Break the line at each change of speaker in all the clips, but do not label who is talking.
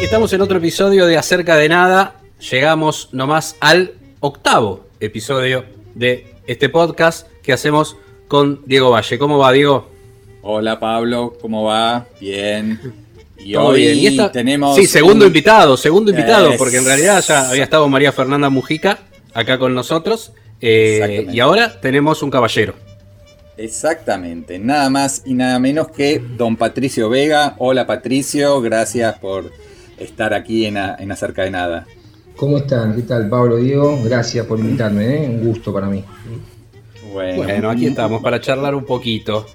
Estamos en otro episodio de Acerca de Nada. Llegamos nomás al octavo episodio de este podcast que hacemos con Diego Valle. ¿Cómo va, Diego?
Hola Pablo, ¿cómo va? Bien. Y
¿Todo
hoy
bien? Y esta-
tenemos.
Sí, segundo
un-
invitado, segundo invitado,
Es-
porque en realidad ya había estado María Fernanda Mujica acá con nosotros. eh, y ahora tenemos un caballero.
Exactamente, nada más y nada menos que don Patricio Vega. Hola Patricio, gracias por estar aquí en, A- en Acerca de Nada.
¿Cómo están? ¿Qué tal, Pablo Diego? Gracias por invitarme, ¿eh? un gusto para mí.
Bueno,
Bueno, aquí estamos para charlar un poquito.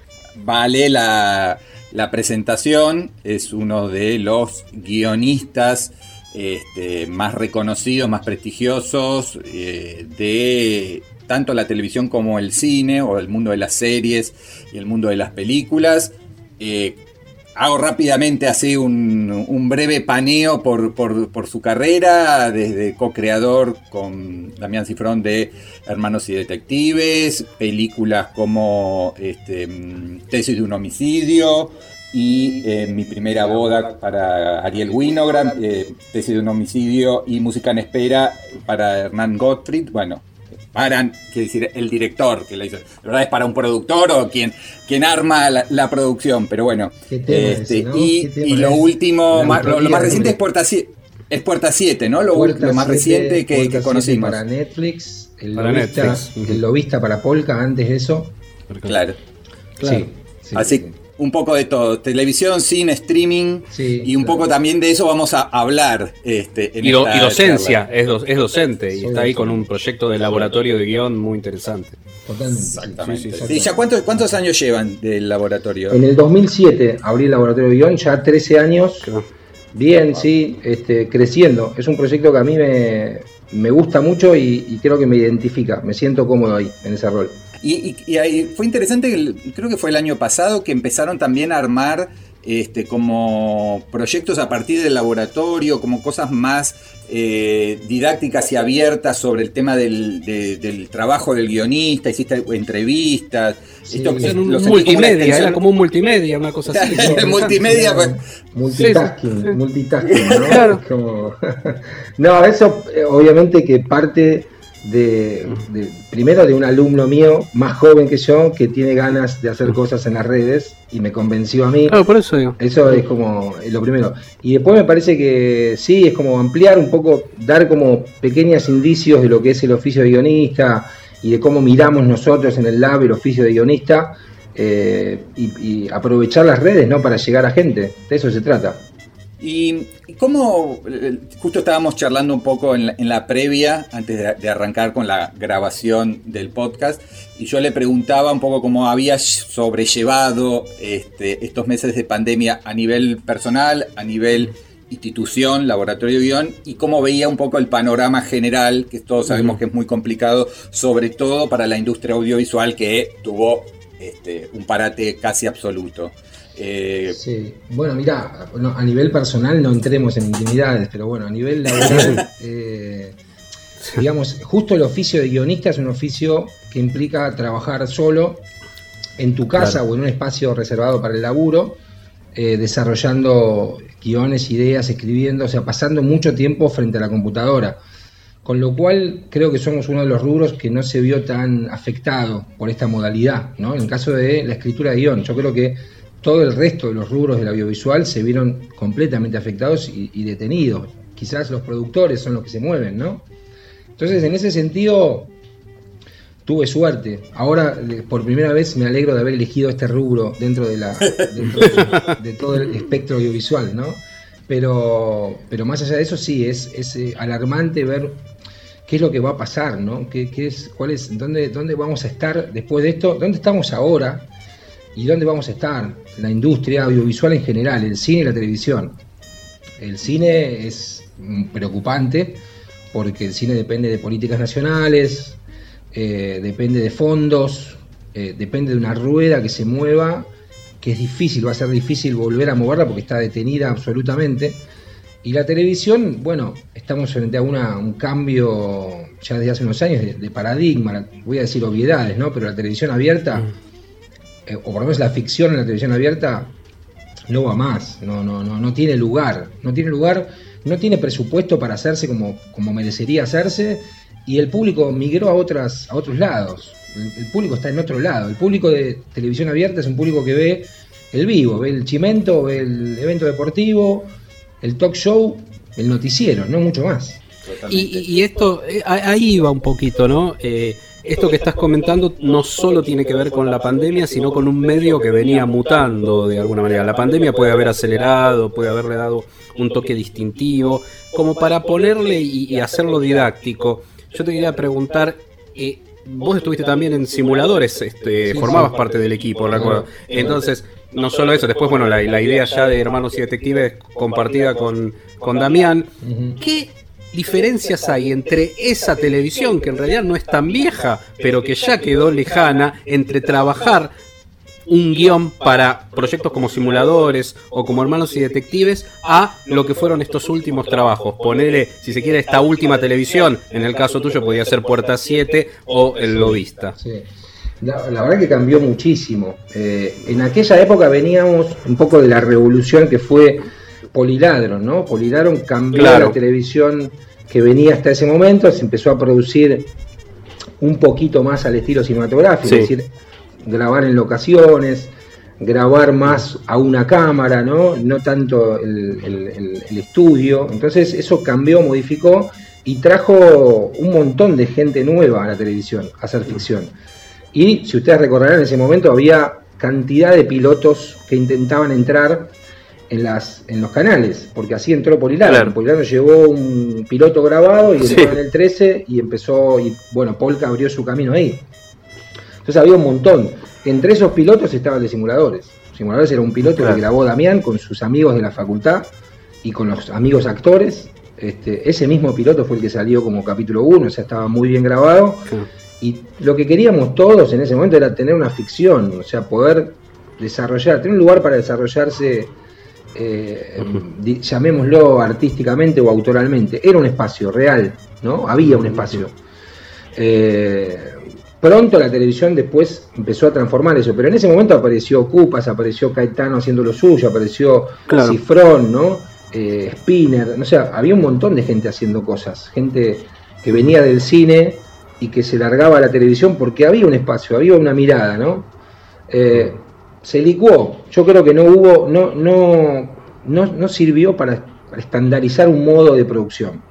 Vale la, la presentación, es uno de los guionistas este, más reconocidos, más prestigiosos eh, de tanto la televisión como el cine o el mundo de las series y el mundo de las películas. Eh, hago rápidamente así un, breve paneo por, su carrera, desde co-creador con Damián Cifrón de Hermanos y Detectives, películas como este, Tesis de un homicidio y eh, Mi primera boda para Ariel Winograd, eh, Tesis de un homicidio y Música en espera para Hernán Gottfried. Bueno, para, quiere decir, el director que la hizo. La verdad es para un productor o quien, quien arma la, la producción, pero bueno.
¿Qué tema
Este,
ese, no?
y,
¿Qué tema
y lo
es?
último, más- lo, más reciente es. Puerta 7. Es Puerta 7, ¿no? Lo,
Puerta
lo más
7,
reciente que,
Puerta
que
7
conocimos.
Para Netflix, el
Para
lobista,
Netflix,
el lobista para Polka antes de eso.
Claro.
Claro.
Sí, sí,
Así,
sí.
Un poco de todo. Televisión, cine, streaming.
Sí,
y un
claro.
poco también de eso vamos a hablar. Este, en
Y, do-
esta
y docencia, es, do- es docente y está ahí con un proyecto de laboratorio de guion muy interesante.
Totalmente.
Exactamente.
Sí, sí,
Sí, ¿Ya cuántos, cuántos años llevan del laboratorio?
En el 2007 abrí el laboratorio de guion, ya 13 años.
Claro.
Bien, sí, este, creciendo. Es un proyecto que a mí me, me gusta mucho y, y creo que me identifica. Me siento cómodo ahí, en ese rol.
Y, y- y ahí fue interesante, que el- creo que fue el año pasado, que empezaron también a armar este, como proyectos a partir del laboratorio, como cosas más eh, didácticas y abiertas sobre el tema del, de- del trabajo del guionista, hiciste entrevistas.
Sí.
Esto-
un multimedia, era como un multimedia, una cosa así.
Multimedia, pues.
Multitasking, multitasking, ¿no?
Claro.
Es como- no, eso eh, obviamente que parte de, de- primero de un alumno mío más joven que yo que tiene ganas de hacer cosas en las redes y me convenció a mí.
Claro, por eso digo.
Eso es como lo primero. Y después me parece que sí, es como ampliar un poco, dar como pequeños indicios de lo que es el oficio de guionista y de cómo miramos nosotros en el lab el oficio de guionista eh, y, y aprovechar las redes ¿no? para llegar a gente. De eso se trata.
Y cómo, eh, justo estábamos charlando un poco en la, en la previa, antes de, de arrancar con la grabación del podcast, y yo le preguntaba un poco cómo había sobrellevado este, estos meses de pandemia a nivel personal, a nivel institución, laboratorio de guion, y cómo veía un poco el panorama general, que todos sabemos que es muy complicado, sobre todo para la industria audiovisual que tuvo este, un parate casi absoluto. Eh,
Sí, bueno, mira, a nivel personal no entremos en intimidades, pero bueno, a nivel laboral, eh, digamos, justo el oficio de guionista es un oficio que implica trabajar solo en tu casa
Claro.
o en un espacio reservado para el laburo, eh, desarrollando guiones, ideas, escribiendo, o sea, pasando mucho tiempo frente a la computadora. Con lo cual creo que somos uno de los rubros que no se vio tan afectado por esta modalidad, ¿no? En el caso de la escritura de guion, yo creo que todo el resto de los rubros del audiovisual se vieron completamente afectados y, y detenidos. Quizás los productores son los que se mueven, ¿no? Entonces, en ese sentido, tuve suerte. Ahora, por primera vez, me alegro de haber elegido este rubro dentro de, la, dentro de, de todo el espectro audiovisual, ¿no? Pero, pero más allá de eso, sí, es, es eh, alarmante ver qué es lo que va a pasar, ¿no? ¿Qué, qué es, cuál es, dónde, ¿Dónde vamos a estar después de esto? ¿Dónde estamos ahora? ¿Y dónde vamos a estar? La industria audiovisual en general, el cine y la televisión. El cine es preocupante porque el cine depende de políticas nacionales, eh, depende de fondos, eh, depende de una rueda que se mueva, que es difícil, va a ser difícil volver a moverla porque está detenida absolutamente. Y la televisión, bueno, estamos frente a una, un cambio ya desde hace unos años de, paradigma, voy a decir obviedades, ¿no? Pero la televisión abierta, mm. Eh, o por lo menos la ficción en la televisión abierta, no va más, no, no, no, no tiene lugar, no tiene lugar, no tiene presupuesto para hacerse como, como merecería hacerse, y el público migró a, otras, a otros lados. El, público está en otro lado. El público de televisión abierta es un público que ve el vivo, ve el chimento, ve el evento deportivo, el talk show, el noticiero, no mucho más.
Y, esto, eh, ahí va un poquito, ¿no? Eh, esto que estás comentando no solo tiene que ver con la pandemia, sino con un medio que venía mutando de alguna manera. La pandemia puede haber acelerado, puede haberle dado un toque distintivo, como para ponerle y, hacerlo didáctico. Yo te quería preguntar, eh, vos estuviste también en simuladores, este, formabas parte del equipo, ¿recuerdo? Entonces, no solo eso, después, bueno, la, idea ya de Hermanos y Detectives compartida con, con Damián. ¿Qué diferencias hay entre esa televisión, que en realidad no es tan vieja, pero que ya quedó lejana, entre trabajar un guion para proyectos como simuladores o como hermanos y detectives a lo que fueron estos últimos trabajos. Ponerle, si se quiere, esta última televisión, en el caso tuyo podía ser Puerta 7 o El Lobista.
La, verdad que cambió muchísimo. Eh, en aquella época veníamos un poco de la revolución que fue Poliladron, ¿no? Poliladron cambió la televisión que venía hasta ese momento, se empezó a producir un poquito más al estilo cinematográfico, es decir, grabar en locaciones, grabar más a una cámara, ¿no? No tanto el, el estudio. Entonces eso cambió, modificó y trajo un montón de gente nueva a la televisión, a hacer ficción. Y si ustedes recordarán, en ese momento había cantidad de pilotos que intentaban entrar en, las, en los canales, porque así entró Polilano. Claro. Polilano llevó un piloto grabado y entró en el 13 y empezó, y bueno, Polka abrió su camino ahí. Entonces había un montón. Entre esos pilotos estaban de simuladores. Simuladores era un piloto que grabó Damián con sus amigos de la facultad y con los amigos actores. Este, ese mismo piloto fue el que salió como capítulo 1, o sea, estaba muy bien grabado. Y lo que queríamos todos en ese momento era tener una ficción, o sea, poder desarrollar, tener un lugar para desarrollarse, eh, llamémoslo artísticamente o autoralmente. Era un espacio real, ¿no? Había un espacio. Eh, pronto la televisión después empezó a transformar eso, pero en ese momento apareció Cupas, apareció Caetano haciendo lo suyo, apareció Cifrón, ¿no? Eh, Spinner, no sé, había un montón de gente haciendo cosas, gente que venía del cine y que se largaba a la televisión porque había un espacio, había una mirada, ¿no? Eh, se licuó. Yo creo que no hubo, no, no, no, sirvió para, estandarizar un modo de producción.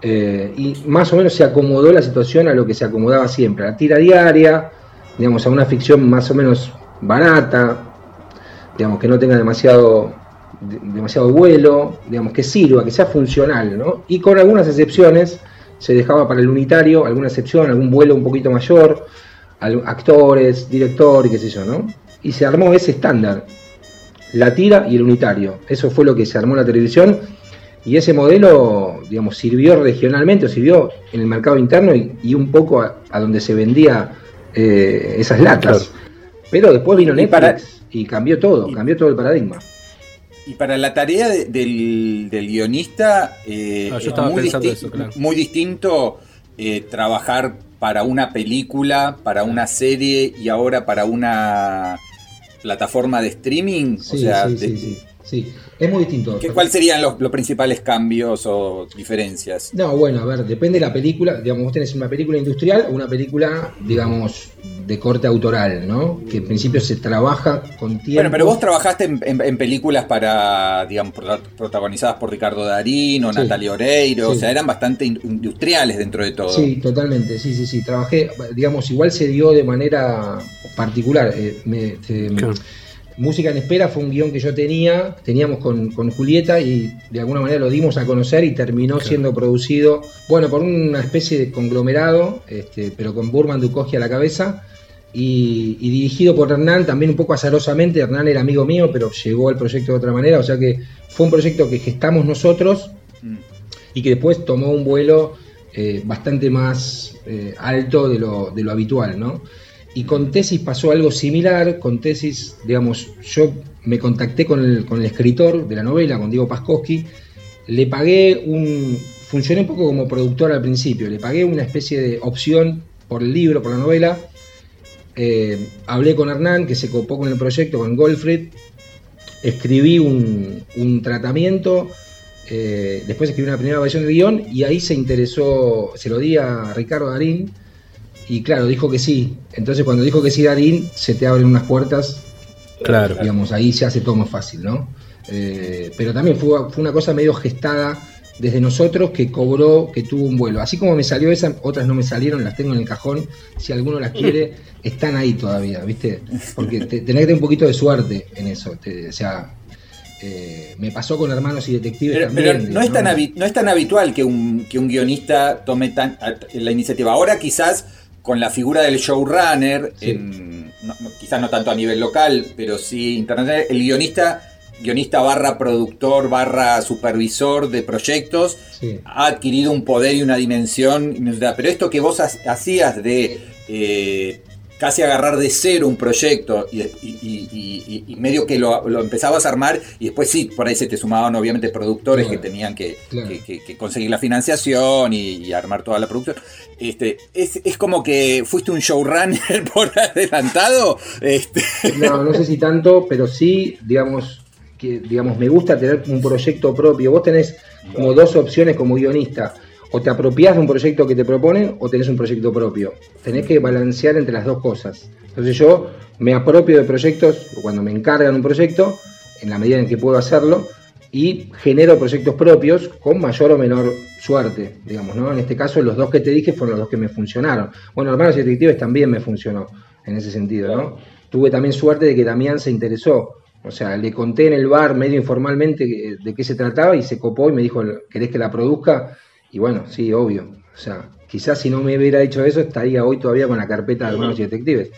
Eh, y más o menos se acomodó la situación a lo que se acomodaba siempre, a la tira diaria, digamos, a una ficción más o menos barata, digamos, que no tenga demasiado, demasiado vuelo, digamos, que sirva, que sea funcional, ¿no? Y con algunas excepciones, se dejaba para el unitario alguna excepción, algún vuelo un poquito mayor, actores, director y qué sé yo, ¿no? Y se armó ese estándar, la tira y el unitario. Eso fue lo que se armó en la televisión y ese modelo, digamos, sirvió regionalmente, o sirvió en el mercado interno y, un poco a, donde se vendía eh, esas latas. Pero después vino Netflix y cambió todo, cambió todo el paradigma.
Y para la tarea del, guionista eh, ah, es muy, distinto eh, trabajar para una película, para una serie y ahora para una plataforma de streaming.
Sí, sí, sí, es muy distinto.
¿Cuáles serían los, principales cambios o diferencias?
No, bueno, a ver, depende de la película. Digamos, vos tenés una película industrial o una película, digamos, de corte autoral, ¿no? Que en principio se trabaja con tiempo. Bueno,
pero vos trabajaste en, películas para, digamos, protagonizadas por Ricardo Darín o Natalia Oreiro, o sea, eran bastante industriales dentro de todo.
Sí, totalmente, sí, sí, sí. Trabajé, digamos, igual se dio de manera particular. Eh, me, Música en Espera fue un guion que yo tenía, teníamos con, Julieta y de alguna manera lo dimos a conocer y terminó siendo producido, bueno, por una especie de conglomerado, este, pero con Burman Dukoski a la cabeza, y, dirigido por Hernán, también un poco azarosamente. Hernán era amigo mío, pero llegó al proyecto de otra manera. O sea que fue un proyecto que gestamos nosotros mm. y que después tomó un vuelo eh, bastante más eh, alto de lo, de lo, habitual, ¿no? Y con Tesis pasó algo similar. Con Tesis, digamos, yo me contacté con el, con el escritor de la novela, con Diego Paskowski. Le pagué un. Funcioné un poco como productor al principio. Le pagué una especie de opción por el libro, por la novela eh, hablé con Hernán, que se copó con el proyecto, con Goldfried, escribí un, tratamiento, eh, después escribí una primera versión de guion y ahí se interesó, se lo di a Ricardo Darín y claro, dijo que sí. Entonces cuando dijo que sí Darín, se te abren unas puertas,
claro.
digamos, ahí se hace todo más fácil, ¿no? Eh, pero también fue, fue una cosa medio gestada desde nosotros que cobró, que tuvo un vuelo. Así como me salió esa, otras no me salieron, las tengo en el cajón. Si alguno las quiere, están ahí todavía, ¿viste? Porque tenés que tener un poquito de suerte en eso. o sea, eh, me pasó con Hermanos y Detectives
pero,
también.
Pero no, es tan no es tan habitual que un, que un guionista tome tan, la iniciativa. Ahora quizás con la figura del showrunner, quizás no tanto a nivel local, pero sí internacional, el guionista guionista barra productor barra supervisor de proyectos, ha adquirido un poder y una dimensión. Pero esto que vos hacías de eh, casi agarrar de cero un proyecto y, medio que lo, empezabas a armar y después sí, por ahí se te sumaban obviamente productores que tenían que, conseguir la financiación y, armar toda la producción. Este, es, como que fuiste un showrunner por adelantado. Este.
No, no sé si tanto, pero sí, digamos, que, digamos, me gusta tener un proyecto propio. Vos tenés como dos opciones como guionista. O te apropias de un proyecto que te proponen o tenés un proyecto propio. Tenés que balancear entre las dos cosas. Entonces yo me apropio de proyectos cuando me encargan un proyecto, en la medida en que puedo hacerlo, y genero proyectos propios con mayor o menor suerte, digamos, ¿no? En este caso los dos que te dije fueron los dos que me funcionaron. Bueno, Hermanos y Detectives también me funcionó en ese sentido, ¿no? Tuve también suerte de que Damián se interesó o sea, le conté en el bar medio informalmente de qué se trataba y se copó y me dijo, ¿querés que la produzca? Y bueno, sí, obvio. O sea, quizás si no me hubiera dicho eso estaría hoy todavía con la carpeta de hermanos y detectives.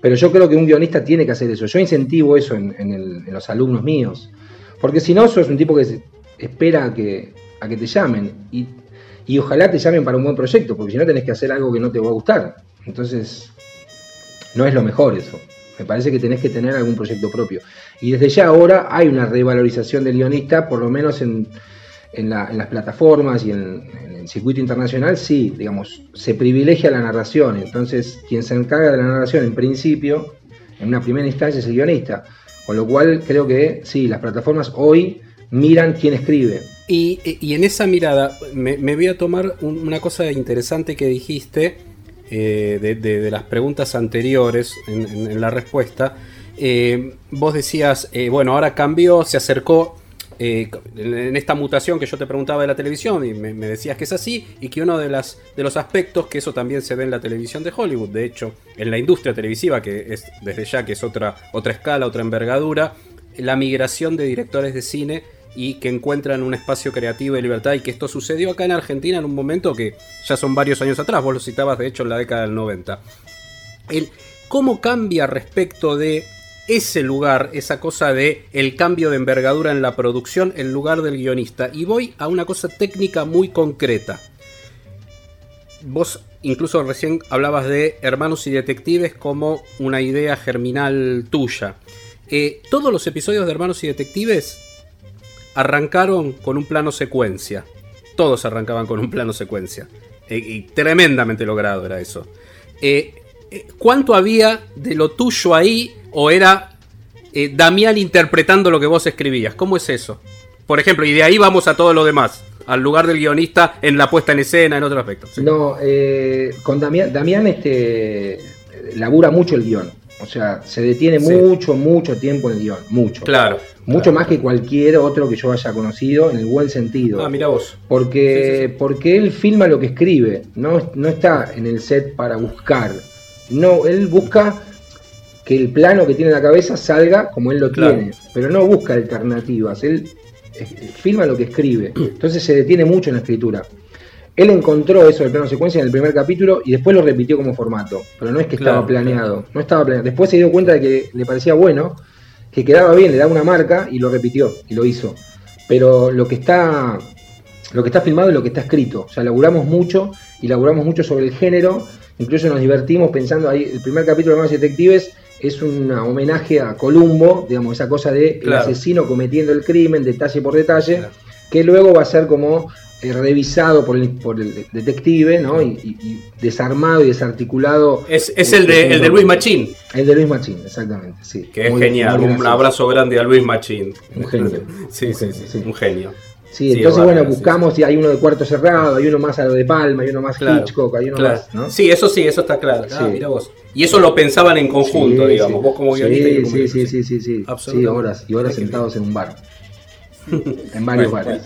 Pero yo creo que un guionista tiene que hacer eso. Yo incentivo eso en, los alumnos míos. Porque si no, sos un tipo que espera a que, a que te llamen. Y, y ojalá te llamen para un buen proyecto, porque si no tenés que hacer algo que no te va a gustar. Entonces, no es lo mejor eso. Me parece que tenés que tener algún proyecto propio. Y desde ya ahora hay una revalorización del guionista, por lo menos en, las plataformas y en, el circuito internacional, sí, digamos, se privilegia la narración. Entonces, quien se encarga de la narración en principio, en una primera instancia, es el guionista. Con lo cual, creo que sí, las plataformas hoy miran quién escribe.
Y, en esa mirada, me, voy a tomar una cosa interesante que dijiste eh, de, las preguntas anteriores en, la respuesta, eh, vos decías, eh, bueno, ahora cambió, se acercó en esta mutación que yo te preguntaba de la televisión y me, decías que es así y que uno de, de los aspectos que eso también se ve en la televisión de Hollywood, de hecho, en la industria televisiva, que es desde ya que es otra, otra escala, otra envergadura, la migración de directores de cine y que encuentran un espacio creativo y libertad y que esto sucedió acá en Argentina en un momento que ya son varios años atrás, vos lo citabas de hecho en la década del 90. El, ¿Cómo cambia respecto de ese lugar, esa cosa de el cambio de envergadura en la producción, el lugar del guionista? Y voy a una cosa técnica muy concreta. Vos incluso recién hablabas de hermanos y detectives como una idea germinal tuya. Eh, todos los episodios de Hermanos y Detectives arrancaron con un plano secuencia. Todos arrancaban con un plano secuencia. Eh, y tremendamente logrado era eso. Eh, ¿Cuánto había de lo tuyo ahí? ¿O era Damián interpretando lo que vos escribías? ¿Cómo es eso? Por ejemplo, y de ahí vamos a todo lo demás. Al lugar del guionista en la puesta en escena, en otros aspectos.
No, con Damián, Damián este, labura mucho el guion. O sea, se detiene mucho, mucho tiempo en el guion. Mucho.
Claro.
Mucho más que cualquier otro que yo haya conocido, en el buen sentido.
Ah, mira vos.
Porque, porque él filma lo que escribe, no, no está en el set para buscar. No, él busca que el plano que tiene en la cabeza salga como él lo tiene, pero no busca alternativas, él filma lo que escribe, entonces se detiene mucho en la escritura. Él encontró eso del plano secuencia en el primer capítulo y después lo repitió como formato. Pero no es que estaba
Claro,
planeado. No estaba planeado. Después se dio cuenta de que le parecía bueno, que quedaba bien, le daba una marca y lo repitió y lo hizo. Pero lo que está. Lo que está filmado es lo que está escrito. O sea, laburamos mucho y laburamos mucho sobre el género. Incluso nos divertimos pensando ahí. El primer capítulo de Más Detectives es un homenaje a Columbo, digamos, esa cosa de
Claro.
el asesino cometiendo el crimen detalle por detalle,
Claro.
que luego va a ser como eh, revisado por el, por el detective, ¿no? Y, y- y desarmado y desarticulado.
Es, es el, de, el de Luis Machín,
El de Luis Machín, exactamente, sí.
que es
Muy-
genial.
muy
Un abrazo grande a Luis Machín.
Un genio.
Sí, sí, sí,
sí.
un genio.
Sí,
Sí,
entonces,
es
bueno,
sí,
buscamos, y hay uno de cuarto cerrado, hay uno más a lo de Palma, hay uno más
Claro,
Hitchcock, hay uno
claro.
más, ¿no?
Sí, eso sí, eso está claro. Ah, mira vos. Y eso lo pensaban en conjunto,
Sí,
digamos.
sí.
Vos como guionista y yo
Sí, sí, sí, sí, sí, sí. Horas y horas sentados en un bar. En varios
Bueno,
bares.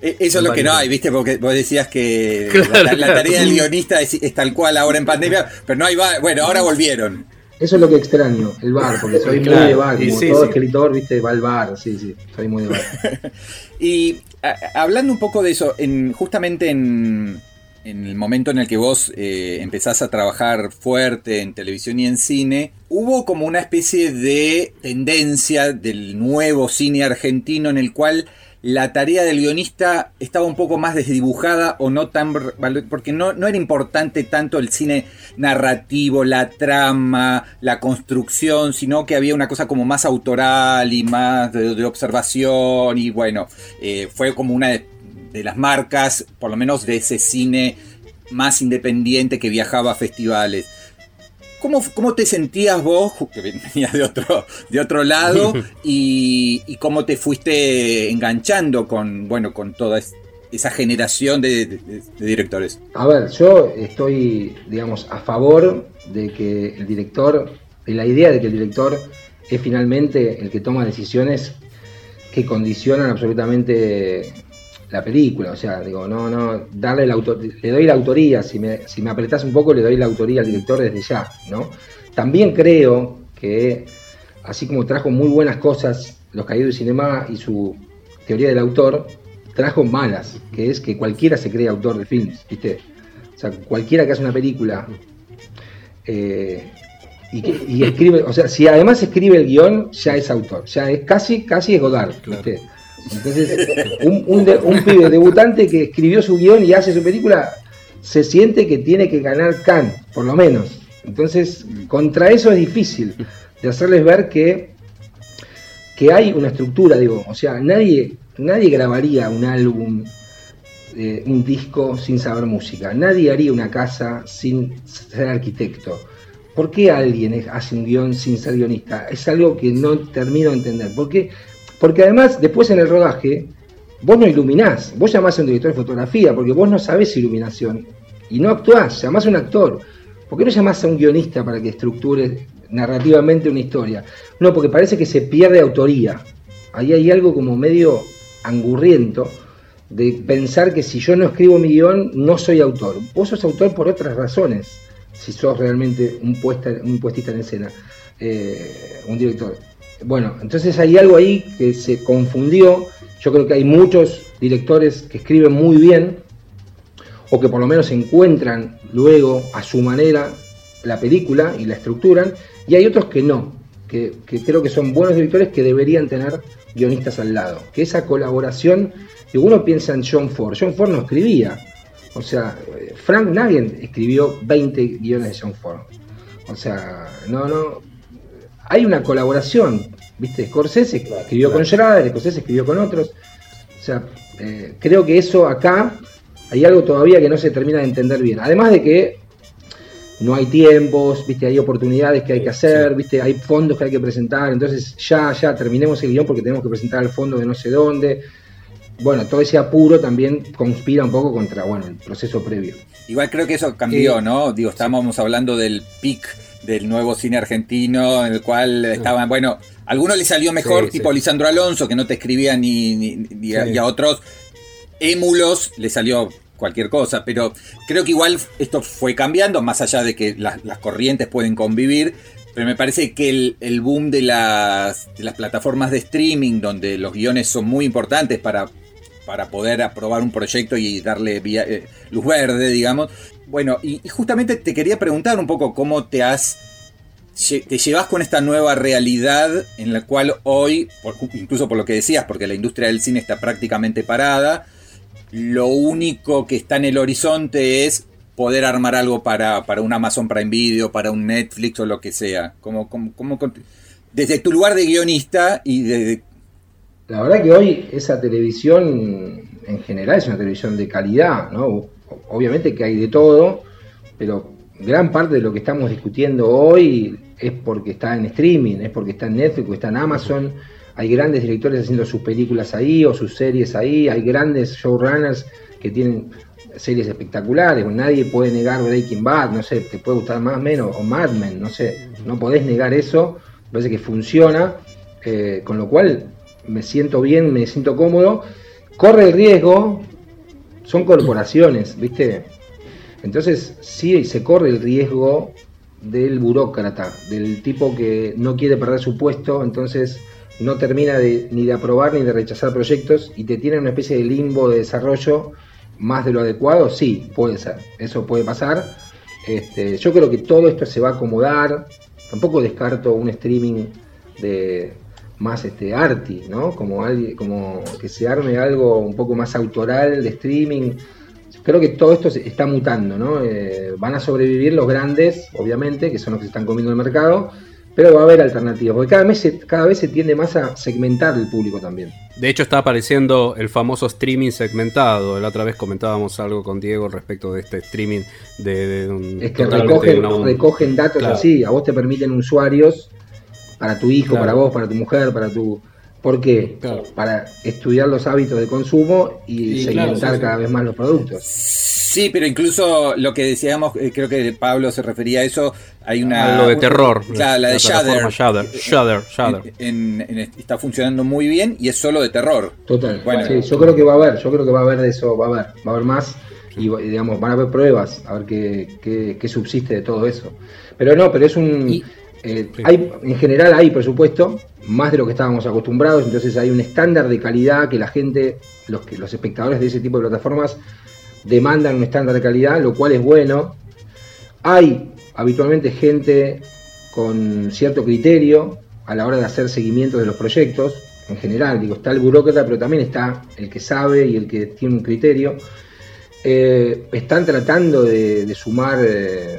Eh, Eso es lo que no hay, ¿viste? Porque vos decías que
Claro,
la, la
claro.
tarea del guionista es, es tal cual ahora en pandemia, pero no hay bar. Bueno, ahora volvieron.
Eso es lo que extraño, el bar, porque soy
Claro,
muy de bar, como
sí,
todo
sí.
escritor, viste, va al bar, sí, sí, soy muy de bar.
Y a- hablando un poco de eso, en, justamente en, en el momento en el que vos eh, empezás a trabajar fuerte en televisión y en cine, hubo como una especie de tendencia del nuevo cine argentino en el cual la tarea del guionista estaba un poco más desdibujada o no tan... porque no, no era importante tanto el cine narrativo, la trama, la construcción, sino que había una cosa como más autoral y más de, observación y bueno, eh, fue como una de las marcas, por lo menos de ese cine más independiente que viajaba a festivales. ¿Cómo, cómo te sentías vos, que venías de otro, de otro lado, y, y cómo te fuiste enganchando con, bueno, con toda es- esa generación de, de- de directores?
A ver, yo estoy, digamos, a favor de que el director, de la idea de que el director es finalmente el que toma decisiones que condicionan absolutamente la película. O sea, digo, no, no, darle la autor le doy la autoría, si me, si me apretás un poco, le doy la autoría al director desde ya, ¿no? También creo que, así como trajo muy buenas cosas Los Caídos del Cinema y su teoría del autor, trajo malas, que es que cualquiera se cree autor de films, ¿viste? O sea, cualquiera que hace una película eh, y, que- y escribe, o sea, si además escribe el guion, ya es autor, ya es casi, casi es Godard, ¿viste? Entonces, un, un pibe debutante que escribió su guion y hace su película, se siente que tiene que ganar Cannes, por lo menos. Entonces, contra eso es difícil de hacerles ver que, que hay una estructura, digo, o sea, nadie, nadie grabaría un álbum, eh, un disco sin saber música, nadie haría una casa sin ser arquitecto. ¿Por qué alguien hace un guion sin ser guionista? Es algo que no termino de entender. ¿Por qué? Porque además, después en el rodaje, vos no iluminás, vos llamás a un director de fotografía, porque vos no sabés iluminación, y no actuás, llamás a un actor. ¿Por qué no llamás a un guionista para que estructure narrativamente una historia? No, porque parece que se pierde autoría. Ahí hay algo como medio angurriento de pensar que si yo no escribo mi guion, no soy autor. Vos sos autor por otras razones, si sos realmente un, puesta, un puestista en escena, eh, un director. Bueno, entonces hay algo ahí que se confundió. Yo creo que hay muchos directores que escriben muy bien, o que por lo menos encuentran luego a su manera la película y la estructuran, y hay otros que no, que, creo que son buenos directores que deberían tener guionistas al lado, que esa colaboración, y uno piensa en John Ford, John Ford no escribía, o sea, Frank Nagin escribió 20 guiones de John Ford, o sea, no, no, hay una colaboración, ¿viste? Scorsese escribió con Schrader, Scorsese escribió con otros, o sea, eh, creo que eso acá hay algo todavía que no se termina de entender bien. Además de que no hay tiempos, viste, hay oportunidades que hay que hacer, viste, hay fondos que hay que presentar, entonces ya, ya terminemos el guion porque tenemos que presentar el fondo de no sé dónde. Bueno, todo ese apuro también conspira un poco contra, bueno, el proceso previo.
Igual creo que eso cambió,
Eh,
¿no? Digo, estábamos hablando del pic del nuevo cine argentino, en el cual estaban, bueno, a algunos les salió mejor,
Sí,
tipo
sí.
Lisandro Alonso, que no te escribía ni, ni- ni a,
Sí.
y a otros émulos le salió cualquier cosa, pero creo que igual esto fue cambiando, más allá de que las, las corrientes pueden convivir, pero me parece que el, el boom de las, de las plataformas de streaming, donde los guiones son muy importantes para para poder aprobar un proyecto y darle eh, luz verde, digamos. Bueno, y, justamente te quería preguntar un poco cómo te has te llevas con esta nueva realidad en la cual hoy, incluso por lo que decías, porque la industria del cine está prácticamente parada, lo único que está en el horizonte es poder armar algo para, para un Amazon Prime Video, para un Netflix o lo que sea. Como, como, desde tu lugar de guionista y desde
la verdad que hoy esa televisión en general es una televisión de calidad, ¿no? Obviamente que hay de todo, pero gran parte de lo que estamos discutiendo hoy es porque está en streaming, es porque está en Netflix, está en Amazon. Hay grandes directores haciendo sus películas ahí o sus series ahí. Hay grandes showrunners que tienen series espectaculares. Nadie puede negar Breaking Bad, no sé, te puede gustar más o menos, o Mad Men, no sé. No podés negar eso. Parece que funciona. Eh, con lo cual me siento bien, me siento cómodo, corre el riesgo, son corporaciones, ¿viste? Entonces sí se corre el riesgo del burócrata, del tipo que no quiere perder su puesto, entonces no termina de, ni de aprobar ni de rechazar proyectos y te tiene una especie de limbo de desarrollo más de lo adecuado, sí, puede ser, eso puede pasar. Este, yo creo que todo esto se va a acomodar, tampoco descarto un streaming de, más este arty, ¿no? Como, como que se arme algo un poco más autoral de streaming. Creo que todo esto se está mutando, ¿no? Eh, van a sobrevivir los grandes, obviamente, que son los que se están comiendo el mercado, pero va a haber alternativas, porque cada se, cada vez se tiende más a segmentar el público también.
De hecho está apareciendo el famoso streaming segmentado. La otra vez comentábamos algo con Diego respecto de este streaming de,
un, Es que recogen, datos así, a vos te permiten usuarios para tu hijo, para vos, para tu mujer, para tu... ¿Por qué? Para estudiar los hábitos de consumo y, segmentar cada vez más los productos.
Sí, pero incluso lo que decíamos, eh, creo que Pablo se refería a eso, hay una...
lo de terror.
la, de Shudder. Shudder, Shudder, está funcionando muy bien y es solo de terror.
Total. Bueno, sí, yo creo que va a haber, yo creo que va a haber de eso, va a haber, va a haber más y digamos, van a haber pruebas, a ver qué, qué, subsiste de todo eso. Pero no, pero es un... Eh, hay, en general hay presupuesto, más de lo que estábamos acostumbrados, entonces hay un estándar de calidad que la gente, los, que, los espectadores de ese tipo de plataformas demandan un estándar de calidad, lo cual es bueno. Hay habitualmente gente con cierto criterio a la hora de hacer seguimiento de los proyectos, en general, digo, está el burócrata, pero también está el que sabe y el que tiene un criterio. Eh, están tratando de, sumar... Eh,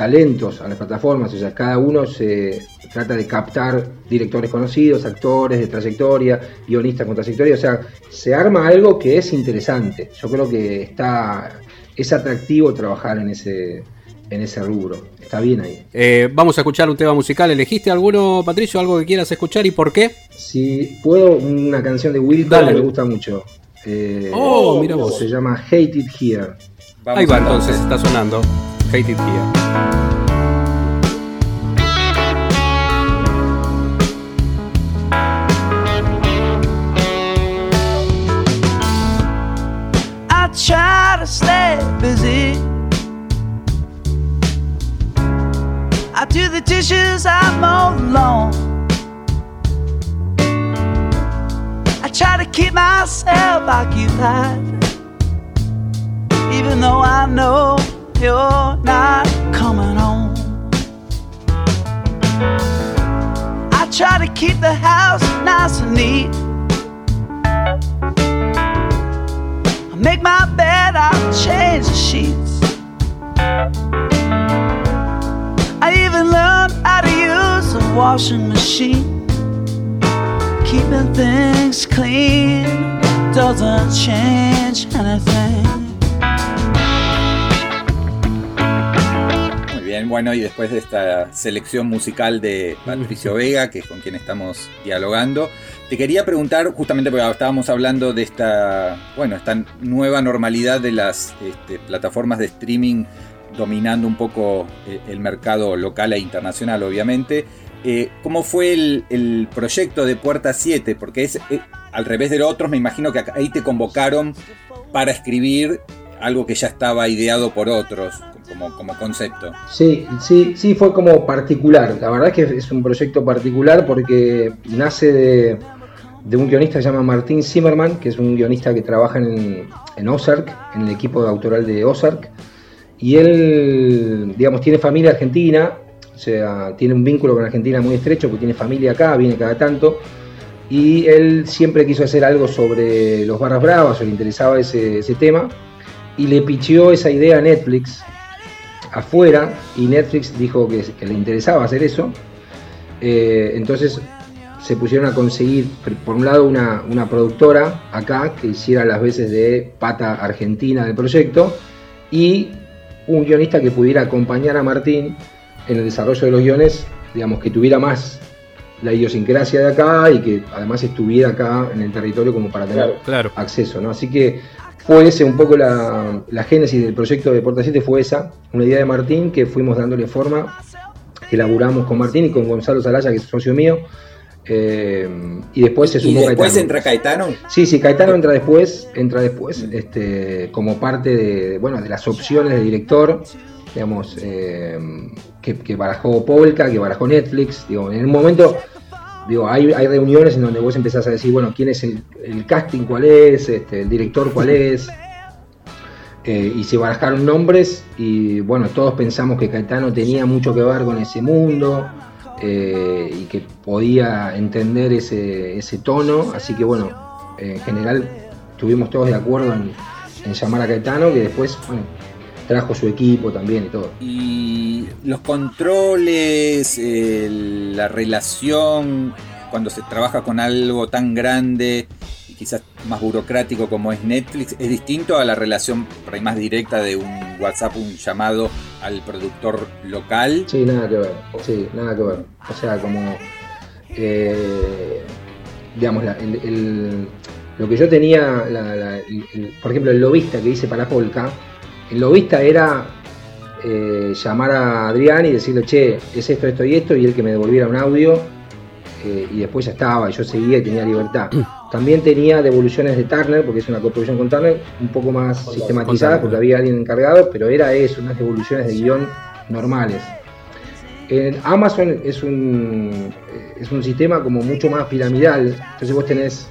talentos a las plataformas, o sea, cada uno se trata de captar directores conocidos, actores de trayectoria, guionistas con trayectoria, o sea, se arma algo que es interesante. Yo creo que está es atractivo trabajar en ese en ese rubro. Está bien ahí.
Eh, vamos a escuchar un tema musical. ¿Elegiste alguno, Patricio, algo que quieras escuchar y por qué?
Si puedo, una canción de Wilco que me gusta mucho. Eh,
oh, mira vos.
Se llama Hate It Here.
ahí va, entonces, está sonando. Here.
try to stay busy. I do the dishes, I mow the lawn. I try to keep myself occupied, even though I know you're not coming home. I try to keep the house nice and neat. I make my bed, I change the sheets. I even learned how to use a washing machine. Keeping things clean doesn't change anything.
Bueno, y después de esta selección musical de Patricio Vega, que es con quien estamos dialogando, te quería preguntar, justamente porque estábamos hablando de esta, bueno, esta nueva normalidad de las este, plataformas de streaming dominando un poco eh, el mercado local e internacional, obviamente. Eh, ¿Cómo fue el, proyecto de Puerta 7? Porque es eh, al revés de los otros, me imagino que ahí te convocaron para escribir algo que ya estaba ideado por otros como, concepto.
Sí, sí, sí, fue como particular. La verdad es que es un proyecto particular porque nace de, un guionista que se llama Martín Zimmerman, que es un guionista que trabaja en, en Ozark, en el equipo autoral de Ozark. Y él, digamos, tiene familia argentina, o sea, tiene un vínculo con Argentina muy estrecho, porque tiene familia acá, viene cada tanto. Y él siempre quiso hacer algo sobre los barras bravas, o le interesaba ese, ese tema. Y le pichió esa idea a Netflix afuera, y Netflix dijo que, que le interesaba hacer eso. Eh, entonces se pusieron a conseguir, por un lado, una, una, productora acá que hiciera las veces de pata argentina del proyecto y un guionista que pudiera acompañar a Martín en el desarrollo de los guiones, digamos, que tuviera más la idiosincrasia de acá y que además estuviera acá en el territorio como para tener
Claro.
acceso, ¿no? Así que fue ese un poco la, la génesis del proyecto de Porta 7, fue esa, una idea de Martín que fuimos dándole forma, elaboramos con Martín y con Gonzalo Salaya, que es socio mío, eh, y después se
¿Y
sumó
después
Caetano.
entra Caetano?
Sí, sí, Caetano entra después, entra después, este, como parte de, bueno, de las opciones de director, digamos, eh, que, que barajó Polka, que barajó Netflix, digo, en un momento, digo, hay, hay reuniones en donde vos empezás a decir, bueno, quién es el, el casting, cuál es, este, el director, cuál es, eh, y se barajaron nombres y bueno, todos pensamos que Caetano tenía mucho que ver con ese mundo eh, y que podía entender ese, ese tono, así que bueno, en general estuvimos todos de acuerdo en, en llamar a Caetano, que después bueno, trajo su equipo también y todo.
Y los controles, la relación, cuando se trabaja con algo tan grande y quizás más burocrático como es Netflix, es distinto a la relación por más directa de un WhatsApp, un llamado al productor local.
Sí, nada que ver, sí, nada que ver. O sea, como, eh, digamos, la- el- el- lo que yo tenía, la- por ejemplo, el lobista que hice para Polka, el lobista era eh, llamar a Adrián y decirle, che, es esto, esto y esto, y él que me devolviera un audio, eh, y después ya estaba, y yo seguía y tenía libertad. También tenía devoluciones de Turner, porque es una coproducción con Turner, un poco más sistematizadas, porque había alguien encargado, pero era eso, unas devoluciones de guion normales. En Amazon es un, es un sistema como mucho más piramidal, entonces vos tenés,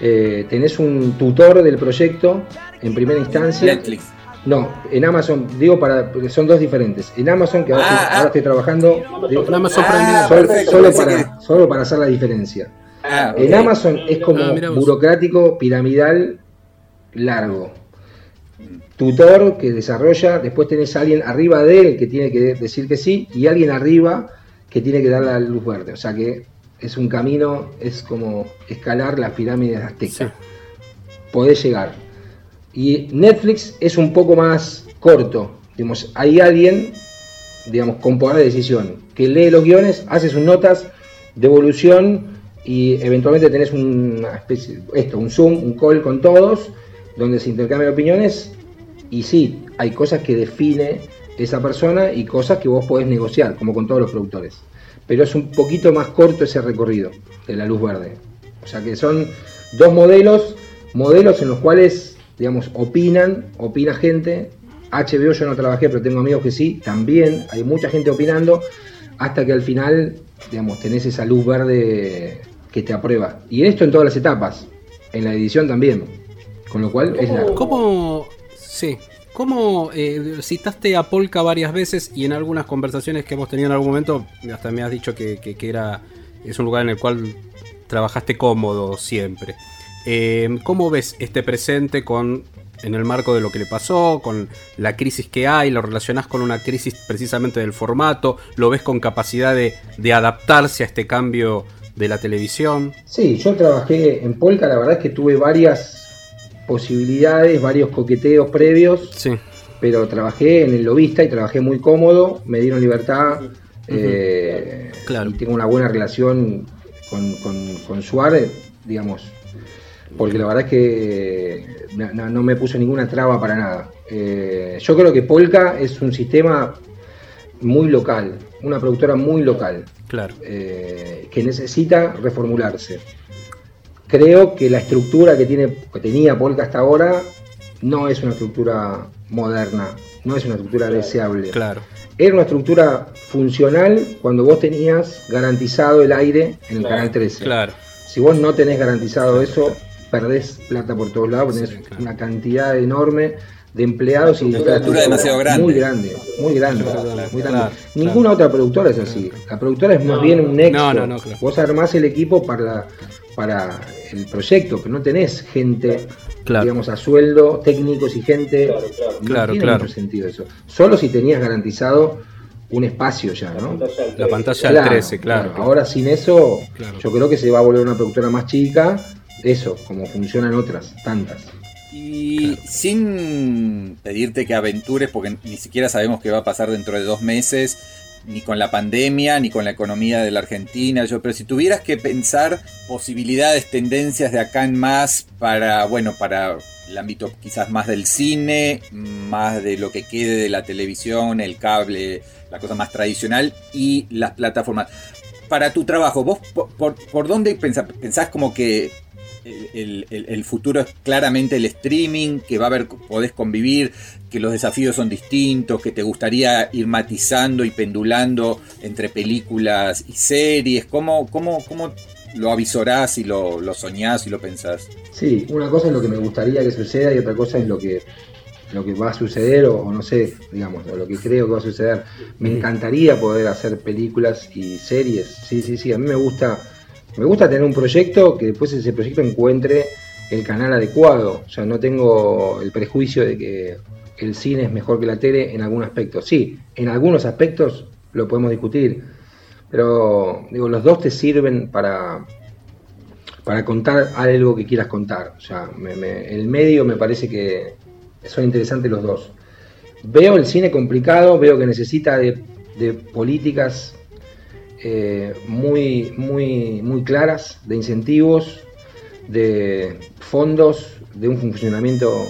eh, tenés un tutor del proyecto en primera instancia.
Netflix.
No, en Amazon, digo para, porque son dos diferentes. En Amazon, que ahora,
Ah,
estoy,
ah.
ahora estoy trabajando, digo,
En Amazon
Ah,
solo, para, solo para hacer la diferencia.
Ah,
En. Amazon es como
Ah, vos.
burocrático, piramidal, largo. Tutor que desarrolla, después tenés a alguien arriba de él que tiene que decir que sí, y alguien arriba que tiene que dar la luz verde. O sea que es un camino, es como escalar las pirámides aztecas. Podés llegar. Y Netflix es un poco más corto. Digamos, hay alguien, digamos, con poder de decisión, que lee los guiones, hace sus notas, devolución y eventualmente tenés una especie, esto, un Zoom, un call con todos, donde se intercambian opiniones y sí, hay cosas que define esa persona y cosas que vos podés negociar, como con todos los productores. Pero es un poquito más corto ese recorrido de la luz verde. O sea que son dos modelos, modelos en los cuales, digamos, opinan, opina gente. HBO yo no trabajé, pero tengo amigos que sí, también hay mucha gente opinando, hasta que al final, digamos, tenés esa luz verde que te aprueba. Y esto en todas las etapas, en la edición también. Con lo cual es la...
¿Cómo, sí, cómo eh, citaste a Polka varias veces y en algunas conversaciones que hemos tenido en algún momento, hasta me has dicho que, que- que era es un lugar en el cual trabajaste cómodo siempre. Eh, ¿Cómo ves este presente con en el marco de lo que le pasó, con la crisis que hay, lo relacionás con una crisis precisamente del formato, lo ves con capacidad de, de adaptarse a este cambio de la televisión?
Sí, yo trabajé en Polka, la verdad es que tuve varias posibilidades, varios coqueteos previos,
Sí,
pero trabajé en el lobista y trabajé muy cómodo, me dieron libertad eh,
Claro.
y tengo una buena relación con, con, con Suárez, digamos, porque la verdad es que no, me puso ninguna traba para nada. Eh, yo creo que Polka es un sistema muy local, una productora muy local
claro.
eh, que necesita reformularse. Creo que la estructura que, tiene, que tenía Polka hasta ahora no es una estructura moderna, no es una estructura deseable.
Claro.
Era una estructura funcional cuando vos tenías garantizado el aire en el canal 13.
Claro.
Si vos no tenés garantizado eso, perdés plata por todos lados, tenés
Sí, claro.
una cantidad enorme de empleados y de
estructura demasiado grande.
Muy grande, muy grande.
Claro,
muy grande.
claro,
Ninguna otra productora es así. La productora es más bien un nexo.
No, no, no, claro.
Vos armás el equipo para, la- para el proyecto, pero no tenés gente,
Claro.
digamos, a sueldo, técnicos y gente. No
Claro,
tiene
claro.
mucho sentido eso. Solo si tenías garantizado un espacio ya, ¿no?
La pantalla al 13, claro. claro.
Ahora sin eso,
Claro.
yo creo que se va a volver una productora más chica. Eso, como funcionan otras, tantas.
Y sin pedirte que aventures, porque ni siquiera sabemos qué va a pasar dentro de dos meses, ni con la pandemia, ni con la economía de la Argentina. Yo, pero si tuvieras que pensar posibilidades, tendencias de acá en más para, bueno, para el ámbito quizás más del cine, más de lo que quede de la televisión, el cable, la cosa más tradicional y las plataformas. Para tu trabajo, ¿vos por, por, por dónde pensás? ¿Pensás como que el, el, el, futuro es claramente el streaming, que va a haber, podés convivir, que los desafíos son distintos, que te gustaría ir matizando y pendulando entre películas y series. ¿Cómo, cómo, cómo lo avisorás y lo, lo soñás y lo pensás?
Sí, una cosa es lo que me gustaría que suceda y otra cosa es lo que lo que va a suceder o, o, no sé, digamos, o lo que creo que va a suceder. Me encantaría poder hacer películas y series. Sí, sí, sí, a mí me gusta me gusta tener un proyecto que después ese proyecto encuentre el canal adecuado. O sea, no tengo el prejuicio de que el cine es mejor que la tele en algún aspecto. Sí, en algunos aspectos lo podemos discutir, pero digo, los dos te sirven para, para contar algo que quieras contar. O sea, me, me, el medio me parece que son interesantes los dos. Veo el cine complicado, veo que necesita de, de políticas eh, muy, muy, muy claras, de incentivos, de fondos, de un funcionamiento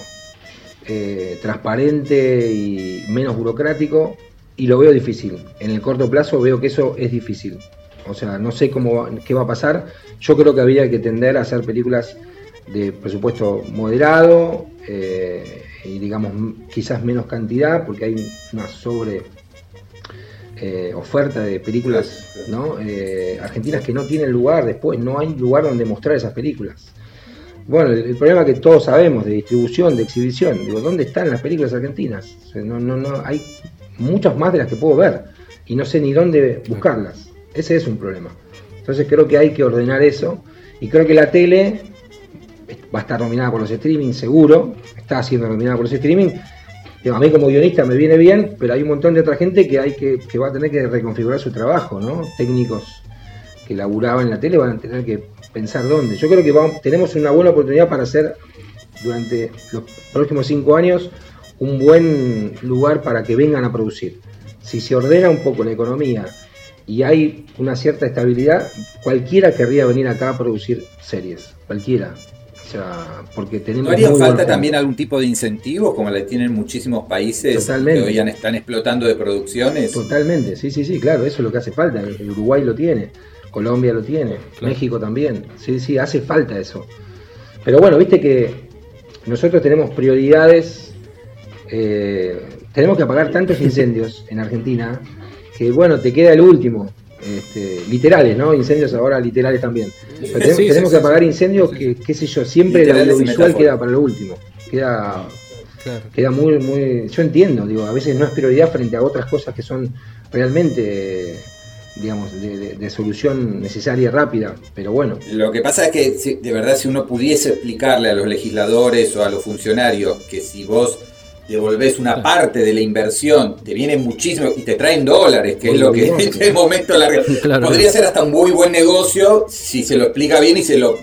eh, transparente y menos burocrático, y lo veo difícil. En el corto plazo veo que eso es difícil. O sea, no sé cómo qué va a pasar. Yo creo que habría que tender a hacer películas de presupuesto moderado eh, y digamos quizás menos cantidad porque hay una sobre eh, oferta de películas eh, argentinas que no tienen lugar después, no hay lugar donde mostrar esas películas. Bueno, el, problema que todos sabemos de distribución, de exhibición, digo, ¿dónde están las películas argentinas? No, no, no, hay muchas más de las que puedo ver y no sé ni dónde buscarlas. Ese es un problema. Entonces creo que hay que ordenar eso y creo que la tele va a estar dominada por los streaming, seguro, está siendo dominada por los streaming. A mí como guionista me viene bien, pero hay un montón de otra gente que hay que, que va a tener que reconfigurar su trabajo, ¿no? Técnicos que laburaban en la tele van a tener que pensar dónde. Yo creo que tenemos una buena oportunidad para hacer durante los próximos cinco años un buen lugar para que vengan a producir. Si se ordena un poco la economía y hay una cierta estabilidad, cualquiera querría venir acá a producir series, cualquiera. O sea, porque tenemos.
¿No haría falta también algún tipo de incentivos como la tienen muchísimos países
Totalmente.
que hoy están explotando de producciones?
Totalmente, sí, sí, sí, claro, eso es lo que hace falta. El Uruguay lo tiene, Colombia lo tiene, claro. México también. Sí, sí, hace falta eso. Pero bueno, viste que nosotros tenemos prioridades. Eh, tenemos que apagar tantos incendios en Argentina que, bueno, te queda el último. Este, literales, ¿no? Incendios ahora literales también. Pero tenemos, sí, tenemos sí, que apagar sí, incendios que, qué sé yo, siempre el audiovisual queda para lo último. Queda, claro. queda muy, muy. Yo entiendo, digo, a veces no es prioridad frente a otras cosas que son realmente digamos, de, de, de, solución necesaria rápida, pero bueno.
Lo que pasa es que si, de verdad si uno pudiese explicarle a los legisladores o a los funcionarios que si vos devolvés una parte de la inversión, te viene muchísimo y te traen dólares, que es lo que en este momento la, claro, podría ser hasta un muy buen negocio si se lo explica bien y se lo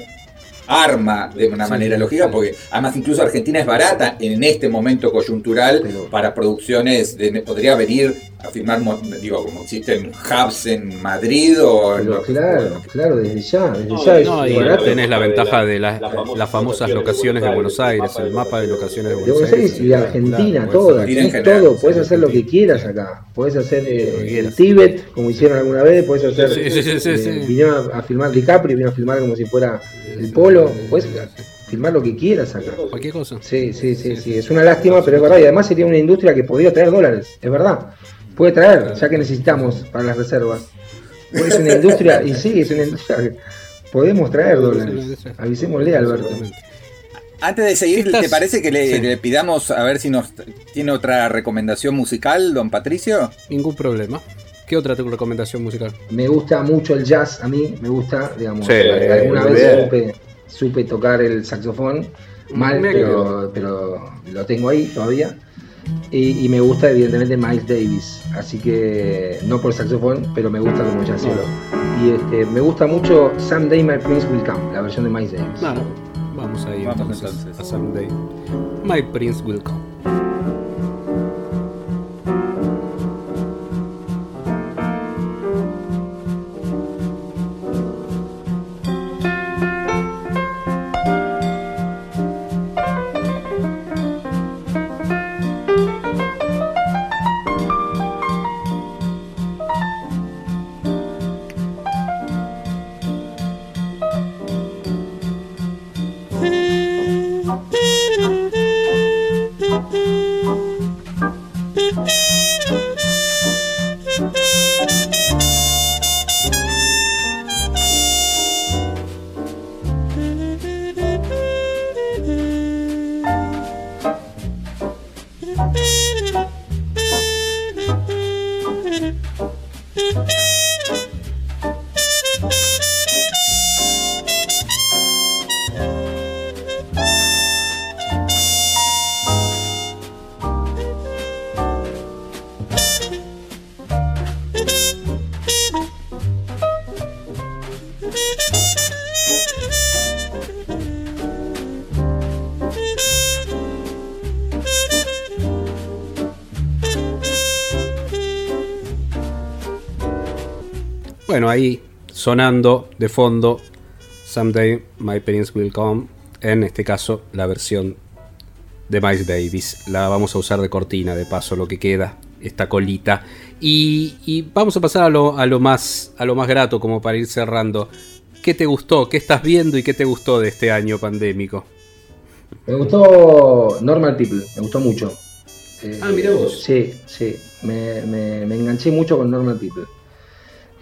arma de una sí, manera lógica, sí. porque además incluso Argentina es barata en este momento coyuntural Pero, para producciones, de, podría venir a firmar, digo, como existen hubs en Madrid o...
Pero claro, claro, desde ya, desde
no,
ya es
no, y
barato.
tenés la ventaja de las, las famosas locaciones de Buenos Aires, el mapa de locaciones de Buenos,
Buenos Aires. y de Argentina, claro, toda, aquí todo, puedes hacer lo que quieras acá, puedes hacer eh, el Tíbet, como hicieron alguna vez, puedes hacer...
Sí, sí, sí,
eh, vinieron a, a filmar DiCaprio, vino a filmar como si fuera el polo, puedes filmar lo que quieras acá.
Cualquier cosa.
Sí, sí, sí, sí, es una lástima, pero es verdad, y además sería una industria que podría traer dólares, es verdad. Puede traer, ya que necesitamos para las reservas. Es una industria, y sí, es una industria Podemos traer dólares. Avisémosle, Alberto.
Antes de seguir, ¿te parece que le,
Sí.
le pidamos a ver si nos tiene otra recomendación musical, don Patricio?
Ningún problema. ¿Qué otra tu recomendación musical?
Me gusta mucho el jazz, a mí me gusta, digamos,
Sí,
alguna vez supe, supe tocar el saxofón, mal, pero, pero lo tengo ahí todavía. Y, y me gusta evidentemente Miles Davis, así que no por el saxofón, pero me gusta como jazzero. Y este, me gusta mucho Someday My Prince Will Come, la versión de Miles Davis.
Claro. Vamos ahí
Vamos
entonces,
entonces.
a Someday. My Prince Will Come. Sonando de fondo Someday My Prince Will Come. En este caso, la versión de Miles Davis. La vamos a usar de cortina, de paso, lo que queda, esta colita. Y, y vamos a pasar a lo, a, lo más, a lo más grato, como para ir cerrando. ¿Qué te gustó? ¿Qué estás viendo y qué te gustó de este año pandémico?
Me gustó Normal People, me gustó mucho. Eh,
Ah, mirá vos.
Sí, sí, me, me- me enganché mucho con Normal People.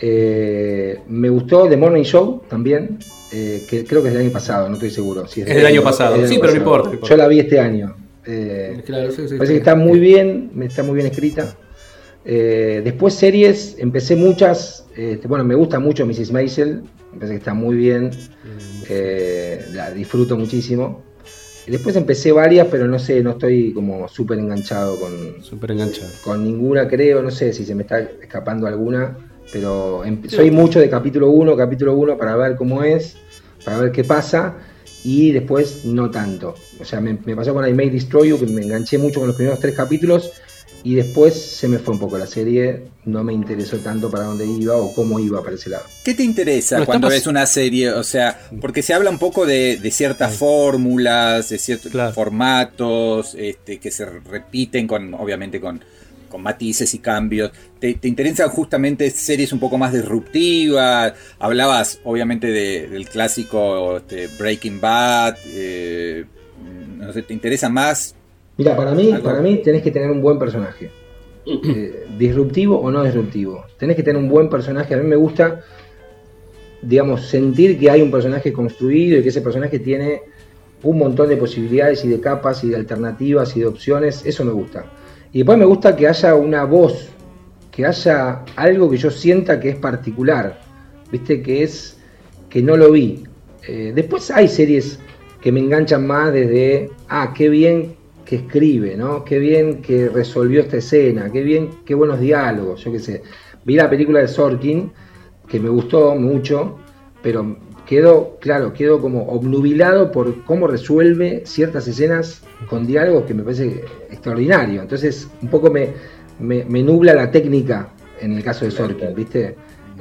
Eh, me gustó The Morning Show también, eh, que creo que es del año pasado, no estoy seguro. si
Es del año pasado, sí, pero no importa, no importa.
Yo la vi este año. Eh,
Claro, sí, sí,
Parece que está muy bien, me está muy bien escrita. Eh, después series, empecé muchas. este, bueno, me gusta mucho Mrs. Maisel, me parece que está muy bien. eh, la disfruto muchísimo. Después empecé varias, pero no sé, no estoy como súper enganchado con,
Súper enganchado.
con ninguna, creo. No sé si se me está escapando alguna. Pero em- soy mucho de capítulo 1, capítulo 1 para ver cómo es, para ver qué pasa. Y después no tanto. O sea, me, me pasó con I May Destroy You, que me enganché mucho con los primeros tres capítulos. Y después se me fue un poco la serie. No me interesó tanto para dónde iba o cómo iba para ese lado.
¿Qué te interesa
Bueno,
cuando
estamos-
ves una serie? O sea, porque se habla un poco de, de ciertas fórmulas, de ciertos
Claro.
formatos, este, que se repiten con, obviamente, con, con matices y cambios. ¿Te, te interesan justamente series un poco más disruptivas? Hablabas, obviamente, de- del clásico este, Breaking Bad. eh, no sé, ¿te interesa más?
Mira, para mí,
Algo-
para mí tenés que tener un buen personaje. Eh, disruptivo o no disruptivo. Tenés que tener un buen personaje. A mí me gusta, digamos, sentir que hay un personaje construido y que ese personaje tiene un montón de posibilidades y de capas y de alternativas y de opciones. Eso me gusta. Y después me gusta que haya una voz, que haya algo que yo sienta que es particular. Viste, que es que no lo vi. Eh, después hay series que me enganchan más desde, ah, qué bien que escribe, ¿no? Qué bien que resolvió esta escena, qué bien, qué buenos diálogos, yo qué sé. Vi la película de Sorkin, que me gustó mucho, pero quedo, claro, quedo como obnubilado por cómo resuelve ciertas escenas con diálogos que me parece extraordinario. Entonces, un poco me, me, me nubla la técnica en el caso de Sorkin, ¿viste?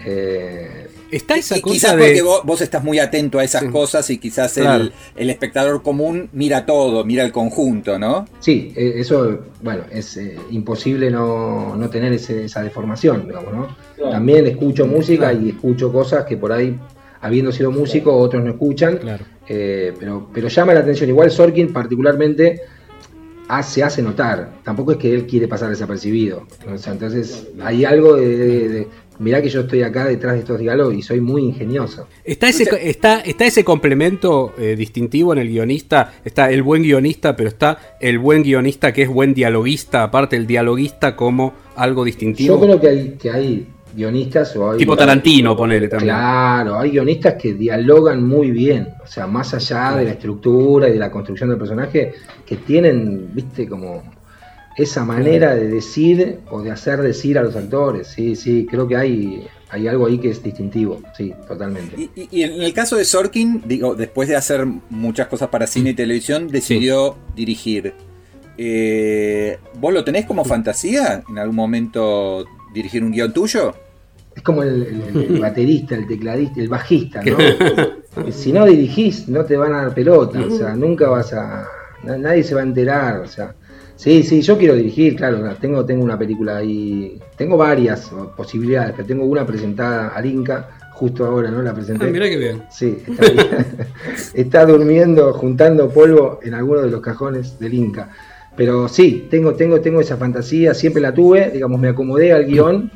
Eh,
Está esa
Y
cosa
quizás
de...
porque vos, vos estás muy atento a esas
Sí.
cosas y quizás
Claro.
el, el espectador común mira todo, mira el conjunto, ¿no?
Sí, eh, eso, bueno, es eh, imposible no, no tener ese- esa deformación, digamos, ¿no? También escucho música
Claro.
y escucho cosas que por ahí, habiendo sido músico, otros no escuchan,
Claro.
eh, pero, pero llama la atención. Igual Sorkin particularmente ha- se hace notar, tampoco es que él quiere pasar desapercibido, o sea, entonces hay algo de, de- de mirá que yo estoy acá detrás de estos diálogos y soy muy ingenioso.
¿Está ese, está, está ese complemento eh, distintivo en el guionista? Está el buen guionista, pero está el buen guionista que es buen dialoguista, aparte el dialoguista como algo distintivo.
Yo creo que hay, que hay guionistas o hay-
Tipo Tarantino, ponele también.
Claro, hay guionistas que dialogan muy bien, o sea, más allá de la estructura y de la construcción del personaje, que tienen, viste, como esa manera de decir o de hacer decir a los actores. Sí, sí, creo que hay, hay algo ahí que es distintivo, sí, totalmente.
Y, y- y en el caso de Sorkin, digo, después de hacer muchas cosas para cine y televisión, decidió dirigir. Eh, ¿Vos lo tenés como fantasía en algún momento dirigir un guion tuyo?
Es como el, el- el baterista, el tecladista, el bajista, ¿no? Que si no dirigís, no te van a dar pelota, o sea, nunca vas a. na- Nadie se va a enterar, o sea. Sí, sí, yo quiero dirigir, claro, tengo, tengo una película ahí, tengo varias posibilidades, pero tengo una presentada al Inca, justo ahora, ¿no? La presenté.
Ah, mirá qué bien.
Sí, está, ahí. Está durmiendo, juntando polvo en alguno de los cajones del Inca. Pero sí, tengo, tengo, tengo esa fantasía, siempre la tuve, digamos, me acomodé al guion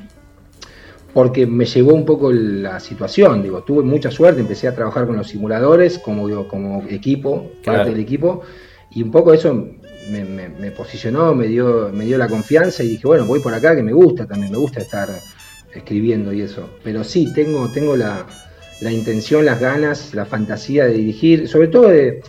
porque me llevó un poco la situación, digo, tuve mucha suerte, empecé a trabajar con los simuladores como, digo, como equipo,
Claro.
parte del equipo, y un poco eso me, me- me posicionó, me dio, me dio la confianza y dije, bueno, voy por acá que me gusta también, me gusta estar escribiendo y eso. Pero sí, tengo, tengo la, la intención, las ganas, la fantasía de dirigir, sobre todo de,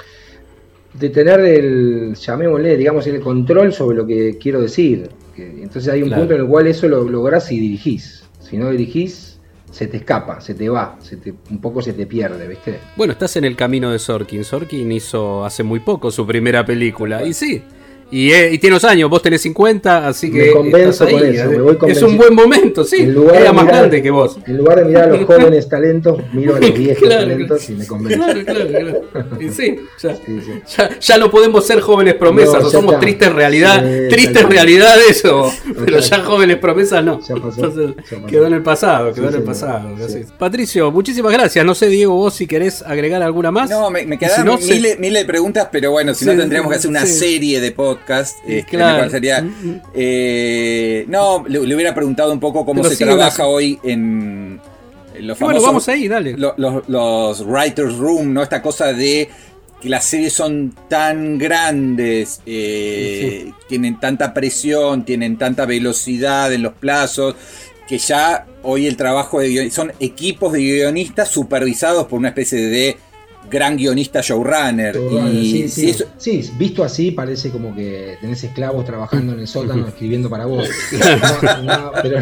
de tener el, llamémosle, digamos, el control sobre lo que quiero decir. Entonces hay un
Claro.
punto en el cual eso lo lográs si dirigís. Si no dirigís, se te escapa, se te va, se te, un poco se te pierde, ¿viste?
Bueno, estás en el camino de Sorkin. Sorkin hizo hace muy poco su primera película. Y sí. Y, eh, y tiene unos años, vos tenés 50, así
Me
que.
convenzo
estás ahí.
con eso, me voy
es un buen momento, sí.
En lugar de
Era más
mirar-
grande que vos.
En lugar de mirar a los jóvenes talentos, miro a los viejos
Claro,
talentos y me convenzo.
Claro, claro, claro. Y sí, ya,
Sí, sí.
ya, ya no podemos ser jóvenes promesas,
No,
o somos
está.
tristes realidad,
Sí,
tristes realidades, o, pero ya jóvenes promesas no.
Ya pasó,
Entonces,
ya pasó.
quedó en el pasado, quedó
Sí,
en el
señor.
pasado. Así. Patricio, muchísimas gracias. No sé, Diego, vos si querés agregar alguna más.
No, me, me
si no, se-
miles, miles de preguntas, pero bueno, si
Sí,
no tendríamos que hacer una
sí.
serie de podcast. Este,
Claro.
me parecería- eh, no, le, le hubiera preguntado un poco cómo
Pero
se
sí,
trabaja hoy en, en los
bueno,
famosos
vamos ahí, dale.
lo- los, los writers room, ¿no? Esta cosa de que las series son tan grandes, eh, tienen tanta presión, tienen tanta velocidad en los plazos, que ya hoy el trabajo de son equipos de guionistas supervisados por una especie de gran guionista showrunner.
Todo
y
sí, sí.
eso-
Sí, visto así parece como que tenés esclavos trabajando en el sótano escribiendo para vos. No, no, pero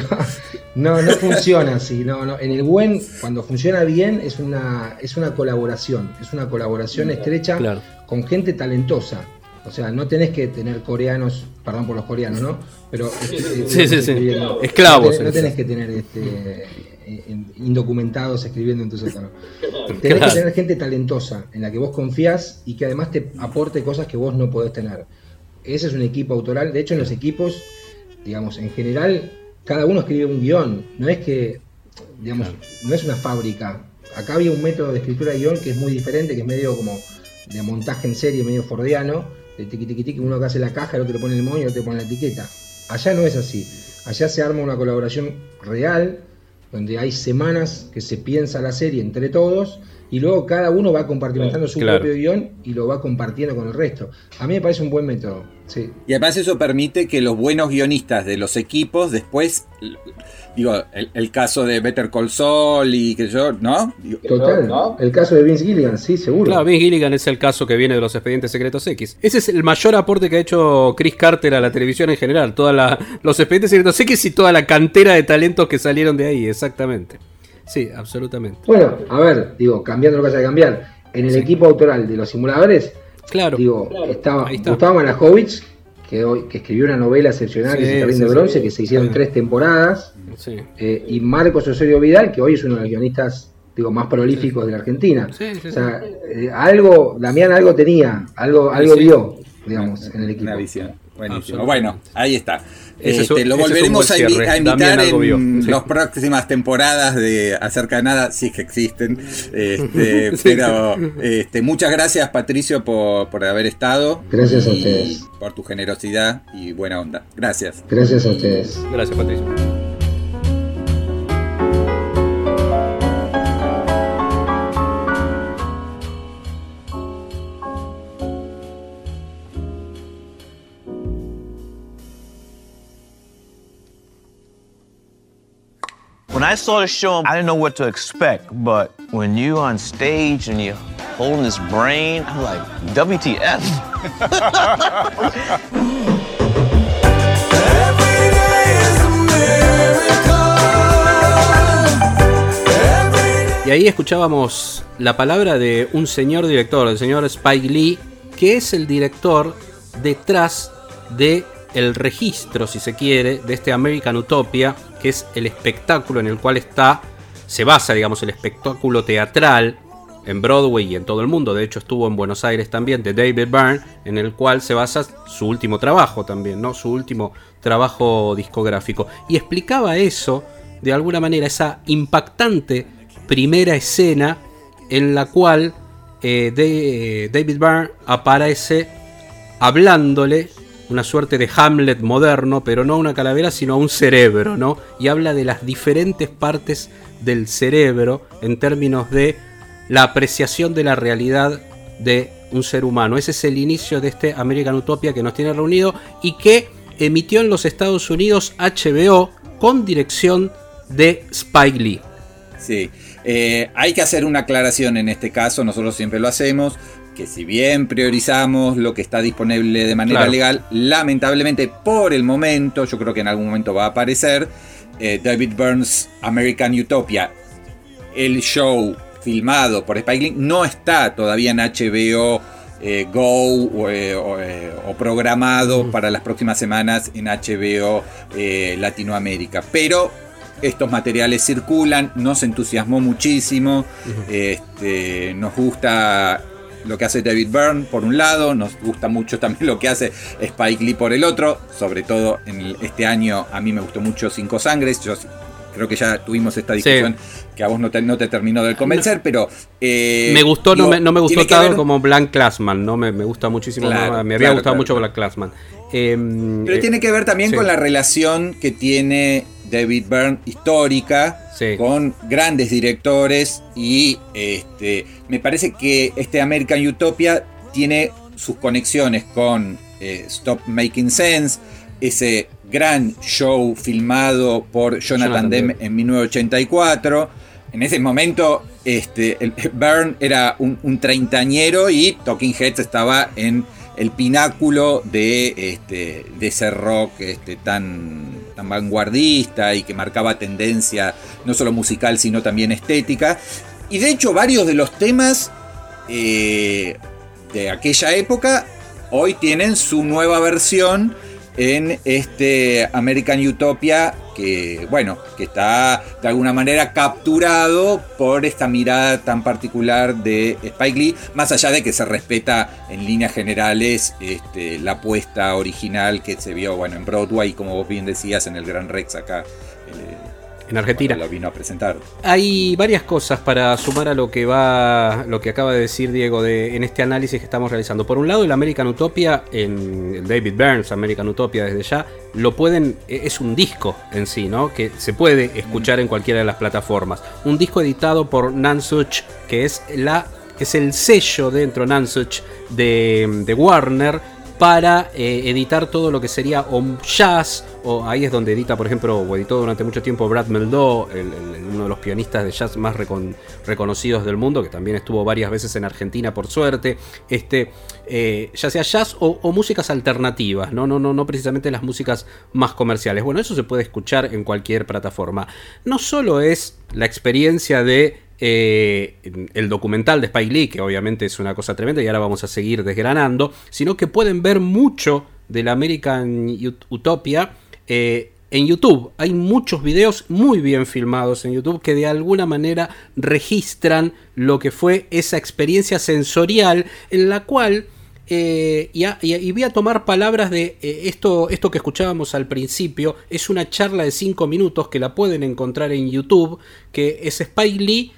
no, no, no funciona así. No, no. En el buen, cuando funciona bien, es una, es una colaboración. Es una colaboración estrecha
Claro.
con gente talentosa. O sea, no tenés que tener coreanos, perdón por los coreanos, ¿no? Pero
Sí, sí, sí.
escribiendo.
Esclavos,
No tenés, no tenés que tener este, indocumentados escribiendo en tu sótano. Tenés
Claro.
que tener gente talentosa en la que vos confías y que además te aporte cosas que vos no podés tener. Ese es un equipo autoral. De hecho, en los equipos, digamos, en general, cada uno escribe un guion. No es que, digamos, no es una fábrica. Acá había un método de escritura de guion que es muy diferente, que es medio como de montaje en serie, medio fordiano, de tiqui tiqui tiqui, uno que hace la caja, el otro le pone el moño, el otro le pone la etiqueta. Allá no es así. Allá se arma una colaboración real, donde hay semanas que se piensa la serie entre todos y luego cada uno va compartimentando su
Claro.
propio guion y lo va compartiendo con el resto. A mí me parece un buen método. Sí.
Y además eso permite que los buenos guionistas de los equipos después, digo, el, el caso de Better Call Saul y que yo, ¿no?
Total. El caso de Vince Gilligan, sí, seguro.
Claro, Vince Gilligan es el caso que viene de los expedientes secretos X. Ese es el mayor aporte que ha hecho Chris Carter a la televisión en general. Toda la, los expedientes secretos X y toda la cantera de talentos que salieron de ahí, exactamente. Sí, absolutamente.
Bueno, a ver, digo, cambiando lo que haya que cambiar. En el equipo autoral de los simuladores,
Claro.
digo, estaba
Ahí está.
Gustavo Malajovich, que, hoy, que escribió una novela excepcional que
Sí,
es El Jardín
sí,
de
sí.
Bronce, que se hicieron tres temporadas.
Sí.
eh, y Marcos Osorio Vidal, que hoy es uno de los guionistas digo, más prolíficos de la Argentina.
Sí, sí,
o sea, eh, algo, Damián algo tenía, algo, algo
Sí.
vio, digamos, en el equipo.
Una visión. Buenísimo. Bueno, ahí está. Este, lo volveremos a, invi- a invitar en
Sí.
las próximas temporadas de Acerca de Nada, si es que existen. Este,
Sí.
Pero este, muchas gracias, Patricio, por, por haber estado.
Gracias a ustedes.
Por tu generosidad y buena onda. Gracias.
Gracias a ustedes.
Gracias, Patricio.
I saw the show, I didn't know what to expect, but when you on stage and you're holding this brain, I'm like, WTF?
Y ahí escuchábamos la palabra de un señor director, el señor Spike Lee, que es el director detrás de el registro, si se quiere, de este American Utopia, que es el espectáculo en el cual está, se basa, digamos, el espectáculo teatral en Broadway y en todo el mundo. De hecho, estuvo en Buenos Aires también, de David Byrne, en el cual se basa su último trabajo también, ¿no? Su último trabajo discográfico. Y explicaba eso, de alguna manera, esa impactante primera escena en la cual eh, de, David Byrne aparece hablándole una suerte de Hamlet moderno, pero no a una calavera, sino a un cerebro, ¿no? Y habla de las diferentes partes del cerebro en términos de la apreciación de la realidad de un ser humano. Ese es el inicio de este American Utopia que nos tiene reunido y que emitió en los Estados Unidos HBO con dirección de Spike Lee.
Sí, eh, hay que hacer una aclaración en este caso, nosotros siempre lo hacemos, que si bien priorizamos lo que está disponible de manera legal, lamentablemente por el momento, yo creo que en algún momento va a aparecer, eh, David Burns American Utopia, el show filmado por Spike Lee, no está todavía en HBO eh, Go o, programado para las próximas semanas en HBO Latinoamérica. Pero estos materiales circulan, nos entusiasmó muchísimo, este, nos gusta lo que hace David Byrne por un lado, nos gusta mucho también lo que hace Spike Lee por el otro, sobre todo en este año a mí me gustó mucho Cinco Sangres, yo creo que ya tuvimos esta discusión que a vos no te, no te terminó de convencer, pero...
Eh, me gustó, no, me, no me gustó tanto como Blank Classman, ¿no? Me, me gusta muchísimo, me había gustado mucho Blank Classman.
Em, pero tiene que ver también con la relación que tiene David Byrne histórica, con grandes directores y este, me parece que este American Utopia tiene sus conexiones con eh, Stop Making Sense, ese gran show filmado por Jonathan, Demme en 1984. En ese momento, este, el, Byrne era un, un treintañero y Talking Heads estaba en el pináculo de, este, de ese rock este, tan, tan vanguardista y que marcaba tendencia no solo musical sino también estética. Y de hecho varios de los temas eh, de aquella época hoy tienen su nueva versión en este American Utopia que, bueno, que está de alguna manera capturado por esta mirada tan particular de Spike Lee, más allá de que se respeta en líneas generales este, la apuesta original que se vio, bueno, en Broadway, como vos bien decías, en el Gran Rex acá.
Eh, en Argentina.
Lo vino a presentar.
Hay varias cosas para sumar a lo que va, lo que acaba de decir Diego de, en este análisis que estamos realizando. Por un lado, el American Utopia, en David Burns, American Utopia desde ya, lo pueden, e, es un disco en sí, ¿no? Que se puede escuchar en cualquiera de las plataformas. Un disco editado por Nansuch, que es la es el sello dentro Nansuch de, de Warner para eh, editar todo lo que sería o jazz, o ahí es donde edita, por ejemplo, o editó durante mucho tiempo Brad Meldó, uno de los pianistas de jazz más reconocidos del mundo, que también estuvo varias veces en Argentina por suerte, este, eh, ya sea jazz o, músicas alternativas, ¿no? No, no, no precisamente las músicas más comerciales. Bueno, eso se puede escuchar en cualquier plataforma. No solo es la experiencia de eh, el documental de Spike Lee, que obviamente es una cosa tremenda y ahora vamos a seguir desgranando, sino que pueden ver mucho de la American Utopia eh, en YouTube. Hay muchos videos muy bien filmados en YouTube que de alguna manera registran lo que fue esa experiencia sensorial en la cual... Eh, y, voy a tomar palabras de esto, esto que escuchábamos al principio. Es una charla de 5 minutos que la pueden encontrar en YouTube. Que es Spike Lee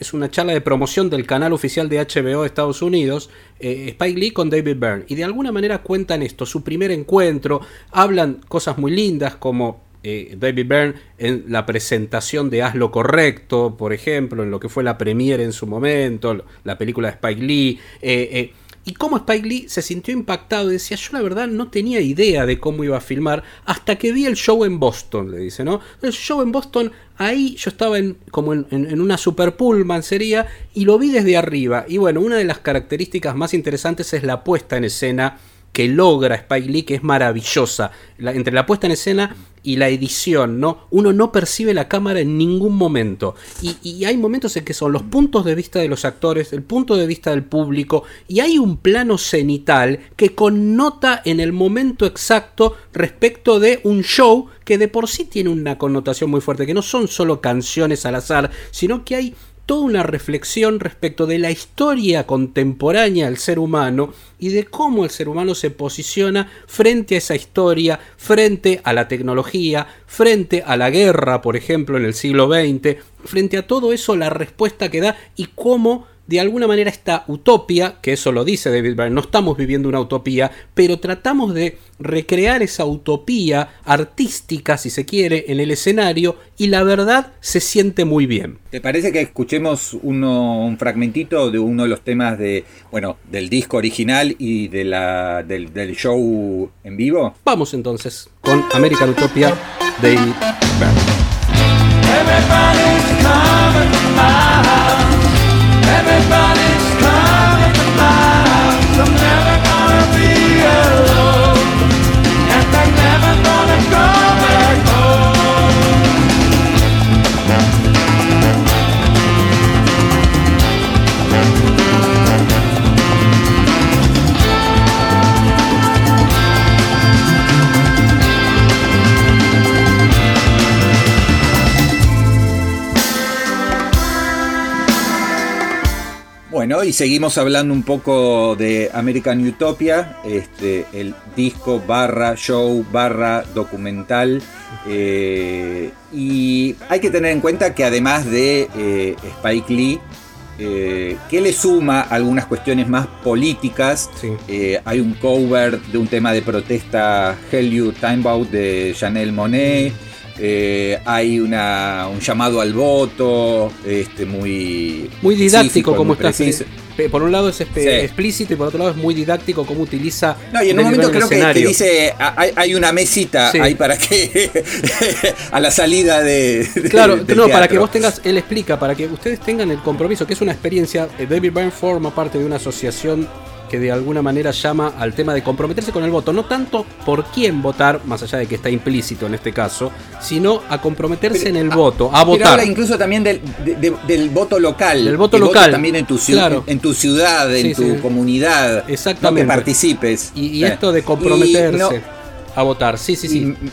es una charla de promoción del canal oficial de HBO de Estados Unidos, eh, Spike Lee con David Byrne. Y de alguna manera cuentan esto, su primer encuentro, hablan cosas muy lindas como eh, David Byrne en la presentación de Haz lo Correcto, por ejemplo, en lo que fue la premiere en su momento, la película de Spike Lee. Eh, y cómo Spike Lee se sintió impactado decía, yo la verdad no tenía idea de cómo iba a filmar hasta que vi el show en Boston, le dice, ¿no? El show en Boston, ahí yo estaba en, como en, una super pullman sería, y lo vi desde arriba. Y bueno, una de las características más interesantes es la puesta en escena que logra Spike Lee, que es maravillosa. Entre la puesta en escena y la edición, ¿no? Uno no percibe la cámara en ningún momento. Y, hay momentos en que son los puntos de vista de los actores, el punto de vista del público, y hay un plano cenital que connota en el momento exacto respecto de un show que de por sí tiene una connotación muy fuerte, que no son solo canciones al azar, sino que hay toda una reflexión respecto de la historia contemporánea del ser humano y de cómo el ser humano se posiciona frente a esa historia, frente a la tecnología, frente a la guerra, por ejemplo, en el siglo XX, frente a todo eso, la respuesta que da y cómo de alguna manera esta utopia, que eso lo dice David Byrne, no estamos viviendo una utopía, pero tratamos de recrear esa utopía artística, si se quiere, en el escenario y la verdad se siente muy bien.
¿Te parece que escuchemos uno, un fragmentito de uno de los temas de, bueno, del disco original y de la, del, del show en vivo?
Vamos entonces con American Utopia, David Byrne.
Everybody
Bueno, y seguimos hablando un poco de American Utopia, este, el disco barra show barra documental. eh, y hay que tener en cuenta que además de eh, Spike Lee, eh, que le suma algunas cuestiones más políticas,
Sí.
eh, hay un cover de un tema de protesta Hell You Time Out de Chanel Monet. Eh, hay una, un llamado al voto este, muy,
Muy didáctico como está. Por un lado es
Sí.
explícito y por otro lado es muy didáctico cómo utiliza.
No, y en un momento creo que, que dice, "Ah, hay, hay una mesita
Sí.
ahí para que a la salida de... de-
Claro,
del
no, para que vos tengas, él explica, para que ustedes tengan el compromiso, que es una experiencia, eh, David Byrne forma parte de una asociación que de alguna manera llama al tema de comprometerse con el voto, no tanto por quién votar, más allá de que está implícito en este caso, sino a comprometerse
Pero,
en el
ah,
voto, a
Pero
votar.
habla incluso también del, de- de- del voto local.
Del voto local,
también en tu,
claro.
en tu ciudad, en
Sí,
tu
sí.
comunidad. ¿no?
Exactamente.
Que participes.
Y, y
Eh,
esto de comprometerse
no-
a votar, sí, sí, sí.
y-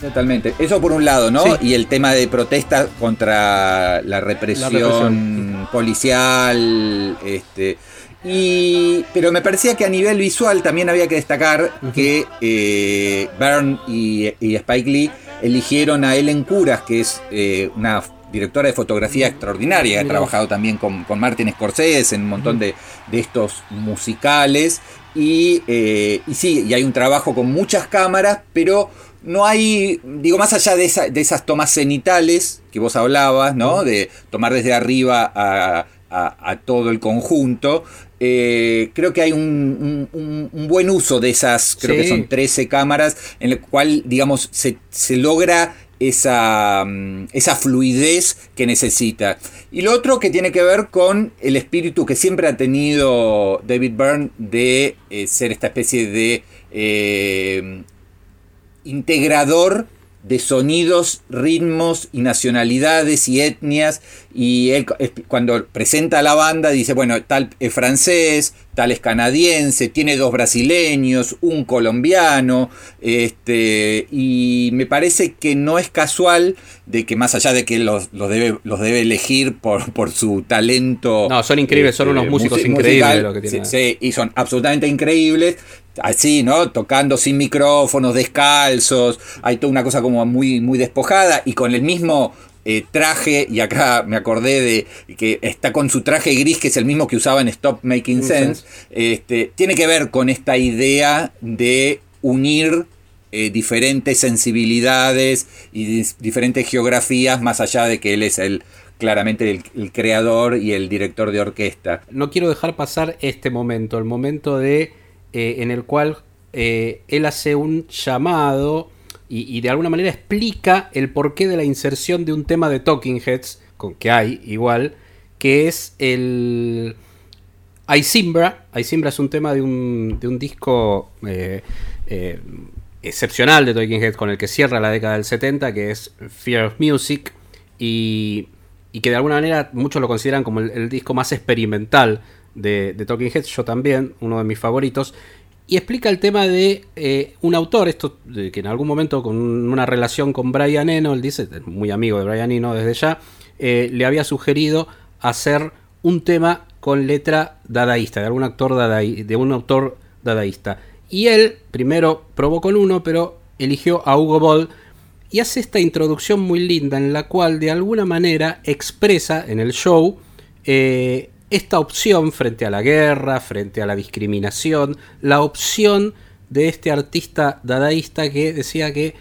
Totalmente. Eso por un lado, ¿no?
Sí.
Y el tema de protesta contra la represión,
represión.
policial, este. Y, pero me parecía que a nivel visual también había que destacar que eh, Byrne y, y Spike Lee eligieron a Ellen Curas, que es eh, una directora de fotografía extraordinaria, ha
Mirá.
trabajado también con, con Martin Scorsese en un montón de, de estos musicales. Y, eh, y sí, y hay un trabajo con muchas cámaras, pero no hay, digo, más allá de, esa- de esas tomas cenitales que vos hablabas, ¿no? De tomar desde arriba a, a- a todo el conjunto. Eh, creo que hay un, un- buen uso de esas, creo
Sí.
que son 13 cámaras, en el cual, digamos, se, se logra esa, mm, esa fluidez que necesita. Y lo otro que tiene que ver con el espíritu que siempre ha tenido David Byrne de eh, ser esta especie de eh, integrador de sonidos, ritmos y nacionalidades y etnias. Y él cuando presenta a la banda dice, bueno, tal es francés, tal es canadiense, tiene dos brasileños, un colombiano. Este, y me parece que no es casual de que más allá de que los, los debe, los debe elegir por, por su talento.
No, son increíbles, son unos músicos increíbles lo que tienen.
Sí, sí, y son absolutamente increíbles. Así, ¿no? Tocando sin micrófonos, descalzos. Hay toda una cosa como muy, muy despojada y con el mismo eh, traje. Y acá me acordé de que está con su traje gris, que es el mismo que usaba en Stop Making. Sense. Este, tiene que ver con esta idea de unir eh, diferentes sensibilidades y diferentes geografías, más allá de que él es el claramente el, el creador y el director de orquesta.
No quiero dejar pasar este momento, el momento de eh, en el cual eh, él hace un llamado y, de alguna manera explica el porqué de la inserción de un tema de Talking Heads, con que hay igual, que es el Isimbra. Isimbra es un tema de un, de un disco eh, excepcional de Talking Heads con el que cierra la década del 70, que es Fear of Music, y, y que de alguna manera muchos lo consideran como el disco más experimental de, Talking Heads, yo también, uno de mis favoritos. Y explica el tema de eh, un autor, esto de que en algún momento con una relación con Brian Eno, él dice, muy amigo de Brian Eno desde ya, eh, le había sugerido hacer un tema con letra dadaísta, de algún actor de un autor dadaísta. Y él primero probó con uno, pero eligió a Hugo Boll y hace esta introducción muy linda en la cual de alguna manera expresa en el show eh, esta opción frente a la guerra, frente a la discriminación, la opción de este artista dadaísta que decía que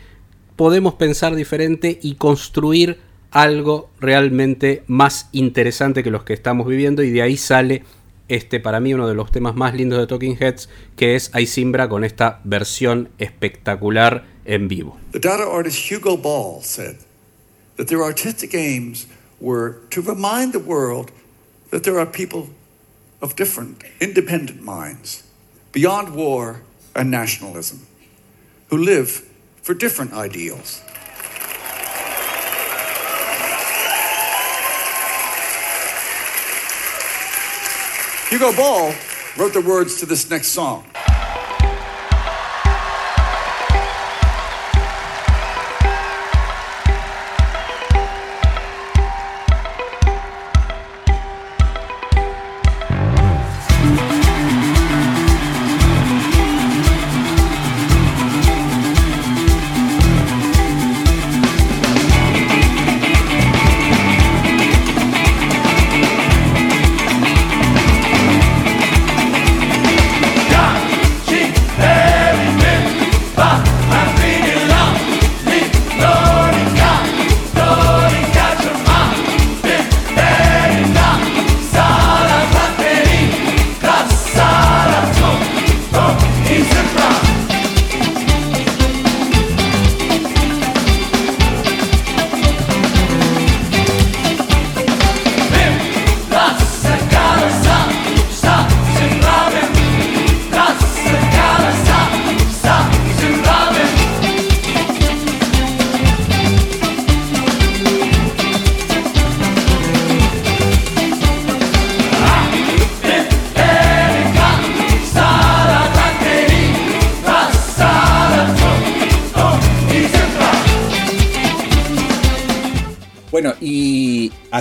podemos pensar diferente y construir algo realmente más interesante que los que estamos viviendo y de ahí sale este para mí uno de los temas más lindos de Talking Heads que es Aisimbra con esta versión espectacular en vivo.
The Dada artist Hugo Ball said that their artistic aims were to remind the world that there are people of different, independent minds, beyond war and nationalism, who live for different ideals. Hugo Ball wrote the words to this next song.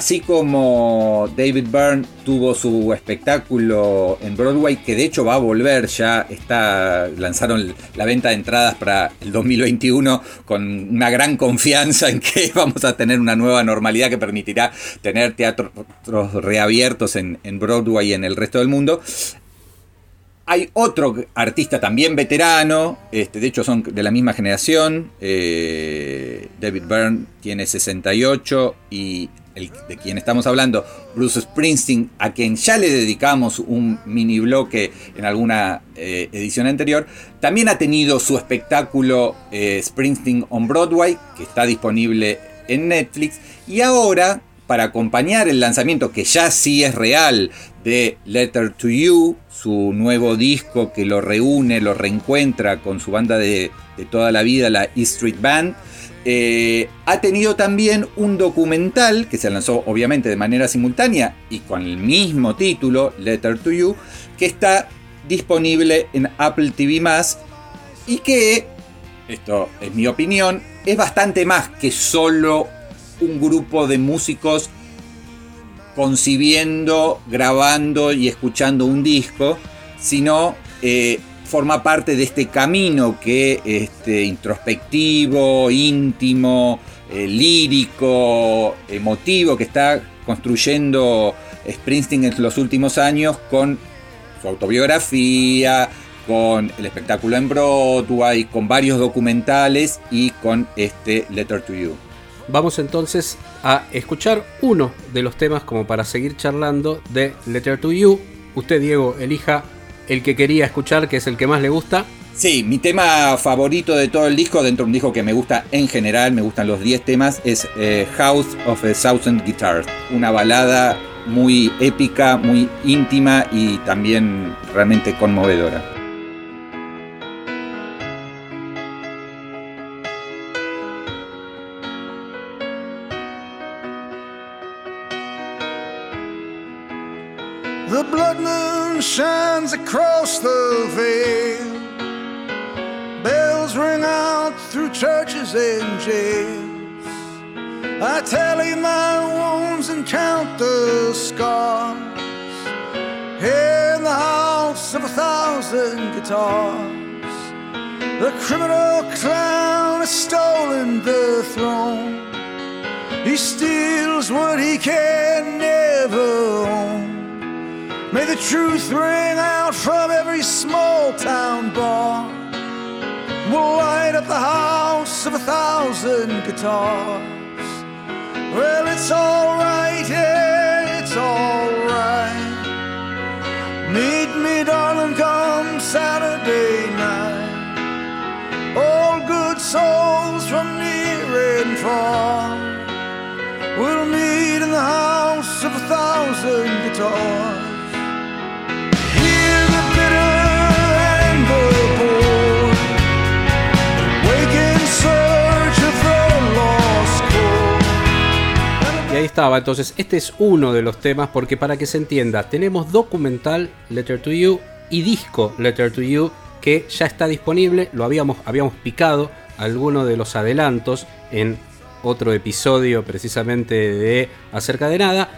Así como David Byrne tuvo su espectáculo en Broadway, que de hecho va a volver ya, está, lanzaron la venta de entradas para el 2021 con una gran confianza en que vamos a tener una nueva normalidad que permitirá tener teatros reabiertos en, Broadway y en el resto del mundo. Hay otro artista también veterano, este, de hecho son de la misma generación. eh, David Byrne tiene 68 y de quien estamos hablando, Bruce Springsteen, a quien ya le dedicamos un mini bloque en alguna eh, edición anterior, también ha tenido su espectáculo eh, Springsteen on Broadway, que está disponible en Netflix, y ahora para acompañar el lanzamiento, que ya sí es real, de Letter to You, su nuevo disco que lo reúne, lo reencuentra con su banda de, de toda la vida, la E Street Band. Eh, ha tenido también un documental que se lanzó obviamente de manera simultánea y con el mismo título, Letter to You, que está disponible en Apple TV y que, esto es mi opinión, es bastante más que solo un grupo de músicos concibiendo, grabando y escuchando un disco, sino eh, forma parte de este camino que este, introspectivo, íntimo, eh, lírico, emotivo que está construyendo Springsteen en los últimos años con su autobiografía, con el espectáculo en Broadway, con varios documentales y con este Letter to You.
vamos entonces a escuchar uno de los temas como para seguir charlando de Letter to You. Usted, Diego, elija el que quería escuchar, que es el que más le gusta.
Sí, mi tema favorito de todo el disco, dentro de un disco que me gusta en general, me gustan los 10 temas, es eh, House of a Thousand Guitars. Una balada muy épica, muy íntima y también realmente conmovedora.
The veil. Bells ring out through churches and jails. I tally my wounds and count the scars. Here in the house of a thousand guitars, the criminal clown has stolen the throne. He steals what he can never own. May the truth ring out from every small town bar. We'll light up the house of a thousand guitars. Well, it's alright, yeah, it's alright. Meet me, darling, come Saturday night. All good souls from near and far. We'll meet in the house of a thousand guitars.
Ahí estaba, entonces este es uno de los temas porque para que se entienda, tenemos documental Letter to You y disco Letter to You que ya está disponible, lo habíamos, habíamos picado alguno de los adelantos en otro episodio precisamente de Acerca de Nada.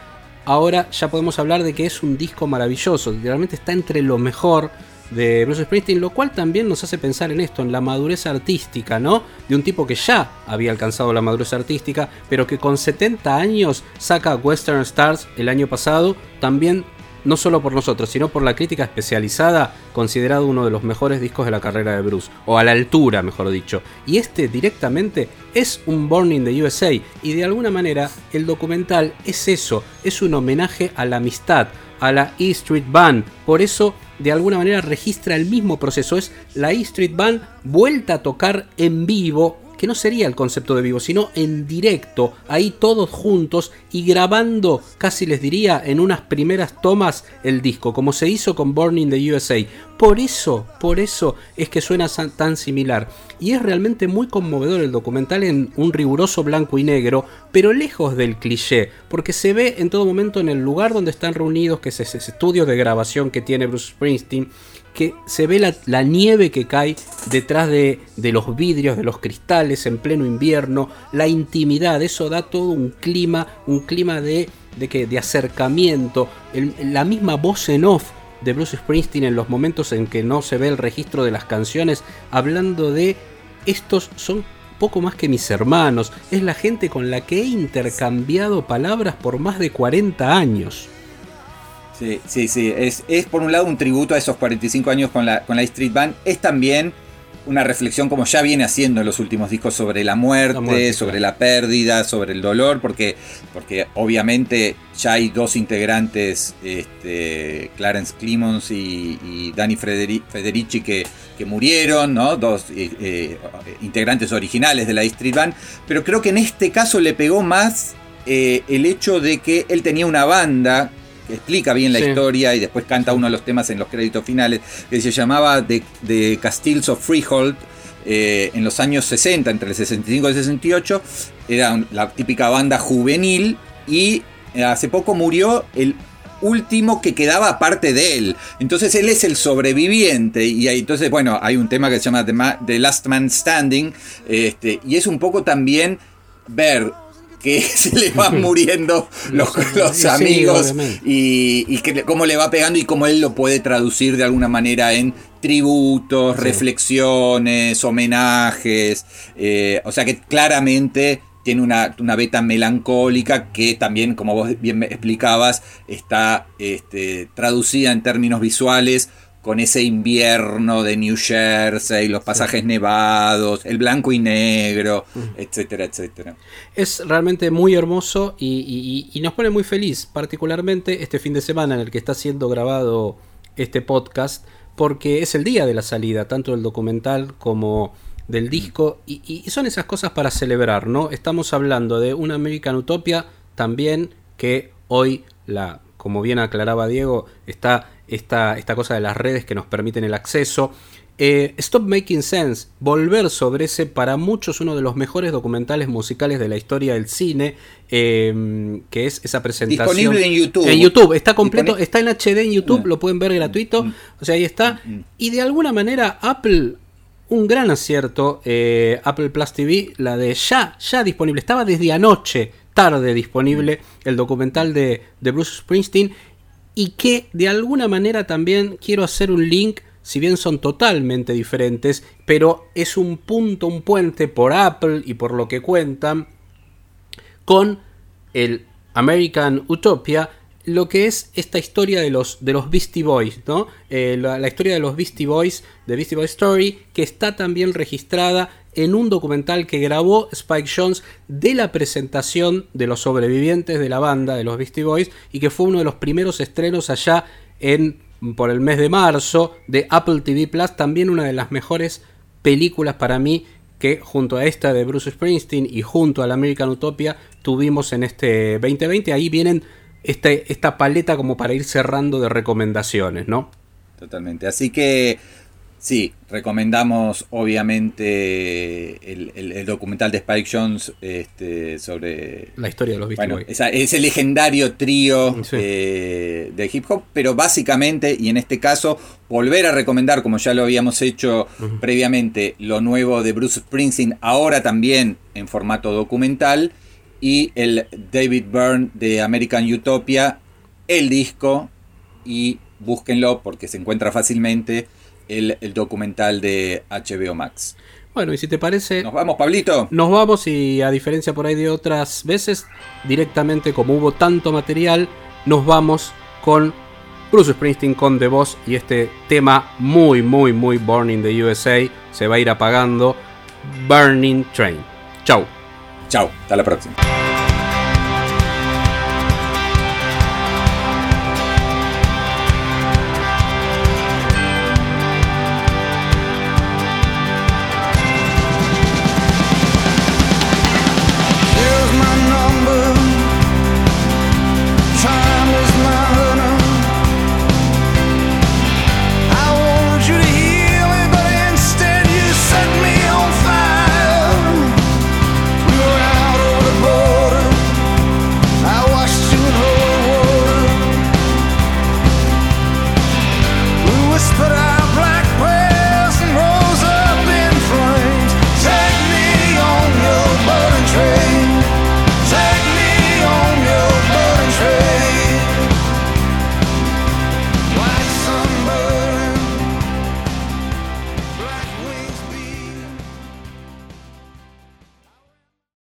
Ahora ya podemos hablar de que es un disco maravilloso, literalmente está entre lo mejor de Bruce Springsteen, lo cual también nos hace pensar en esto, en la madurez artística, ¿no? De un tipo que ya había alcanzado la madurez artística, pero que con 70 años saca Western Stars el año pasado, también no solo por nosotros, sino por la crítica especializada, considerado uno de los mejores discos de la carrera de Bruce, o a la altura, mejor dicho. Y este directamente es un Born in the USA, y de alguna manera el documental es eso, es un homenaje a la amistad, a la E Street Band. Por eso, de alguna manera, registra el mismo proceso. Es la E Street Band vuelta a tocar en vivo, que no sería el concepto de vivo, sino en directo, ahí todos juntos y grabando, casi les diría, en unas primeras tomas el disco, como se hizo con Born in the USA. Por eso, por eso es que suena tan similar. Y es realmente muy conmovedor el documental en un riguroso blanco y negro, pero lejos del cliché, porque se ve en todo momento en el lugar donde están reunidos, que es ese estudio de grabación que tiene Bruce Springsteen, que se ve la, nieve que cae detrás de, de los vidrios, de los cristales en pleno invierno, la intimidad, eso da todo un clima, un clima de, de, que, de acercamiento, la misma voz en off de Bruce Springsteen en los momentos en que no se ve el registro de las canciones, hablando de estos son poco más que mis hermanos, es la gente con la que he intercambiado palabras por más de 40 años.
Sí, sí, sí. Es, es por un lado un tributo a esos 45 años con la, con la Street Band. Es también una reflexión, como ya viene haciendo en los últimos discos, sobre la muerte,
La muerte,
sobre
claro.
la pérdida, sobre el dolor, porque, porque obviamente ya hay dos integrantes, este, Clarence Clemons y, y Danny Federici, que, que murieron, ¿no? Dos eh, eh, integrantes originales de la Street Band. Pero creo que en este caso le pegó más eh, el hecho de que él tenía una banda explica bien la
Sí.
historia y después canta uno de los temas en los créditos finales, que se llamaba The, The Castles of Freehold. eh, en los años 60, entre el 65 y el 68, era la típica banda juvenil y eh, hace poco murió el último que quedaba aparte de él. Entonces él es el sobreviviente y ahí, entonces, bueno, hay un tema que se llama The, Ma- The Last Man Standing este, y es un poco también ver que se le van muriendo los, amigos y, y que, cómo le va pegando y cómo él lo puede traducir de alguna manera en tributos, reflexiones, homenajes. eh, o sea que claramente tiene una, una beta melancólica que también, como vos bien me explicabas, está este, traducida en términos visuales con ese invierno de New Jersey, los pasajes nevados, el blanco y negro, etcétera, etcétera.
Es realmente muy hermoso y, y- y nos pone muy feliz, particularmente este fin de semana en el que está siendo grabado este podcast, porque es el día de la salida, tanto del documental como del disco, y, y son esas cosas para celebrar, ¿no? Estamos hablando de una American Utopia también que hoy, la, como bien aclaraba Diego, está esta, esta cosa de las redes que nos permiten el acceso. Eh, Stop Making Sense, volver sobre ese para muchos uno de los mejores documentales musicales de la historia del cine, eh, que es esa presentación.
Disponible en YouTube.
En YouTube, está completo, está en HD en YouTube,
Mm.
lo pueden ver gratuito, o sea, ahí está. Y de alguna manera Apple, un gran acierto, eh, Apple Plus TV, la de ya, ya disponible, estaba desde anoche, tarde disponible, el documental de, de Bruce Springsteen, y que de alguna manera también quiero hacer un link, si bien son totalmente diferentes, pero es un punto, un puente por Apple y por lo que cuentan con el American Utopia, lo que es esta historia de los, de los Beastie Boys, ¿no? Eh, la, la historia de los Beastie Boys, de Beastie Boys Story, que está también registrada en un documental que grabó Spike Jones de la presentación de los sobrevivientes de la banda de los Beastie Boys y que fue uno de los primeros estrenos allá en por el mes de marzo de Apple TV Plus, también una de las mejores películas para mí que junto a esta de Bruce Springsteen y junto a la American Utopia tuvimos en este 2020. Ahí vienen este, esta paleta como para ir cerrando de recomendaciones, ¿no?
Totalmente. Así que sí, recomendamos obviamente el, el- el documental de Spike Jones este, sobre
La historia de los Beastie
bueno,
Boys.
ese legendario trío
Sí.
eh, de hip hop, pero básicamente, y en este caso, volver a recomendar, como ya lo habíamos hecho previamente, lo nuevo de Bruce Springsteen, ahora también en formato documental, y el David Byrne de American Utopia, el disco, y búsquenlo porque se encuentra fácilmente el, el documental de HBO Max.
Bueno, y si te parece,
Nos vamos, Pablito.
nos vamos y a diferencia por ahí de otras veces, directamente como hubo tanto material, nos vamos con Bruce Springsteen con The Boss y este tema muy, muy, muy Born in the USA se va a ir apagando. Burning Train. Chau.
Chao, hasta la próxima.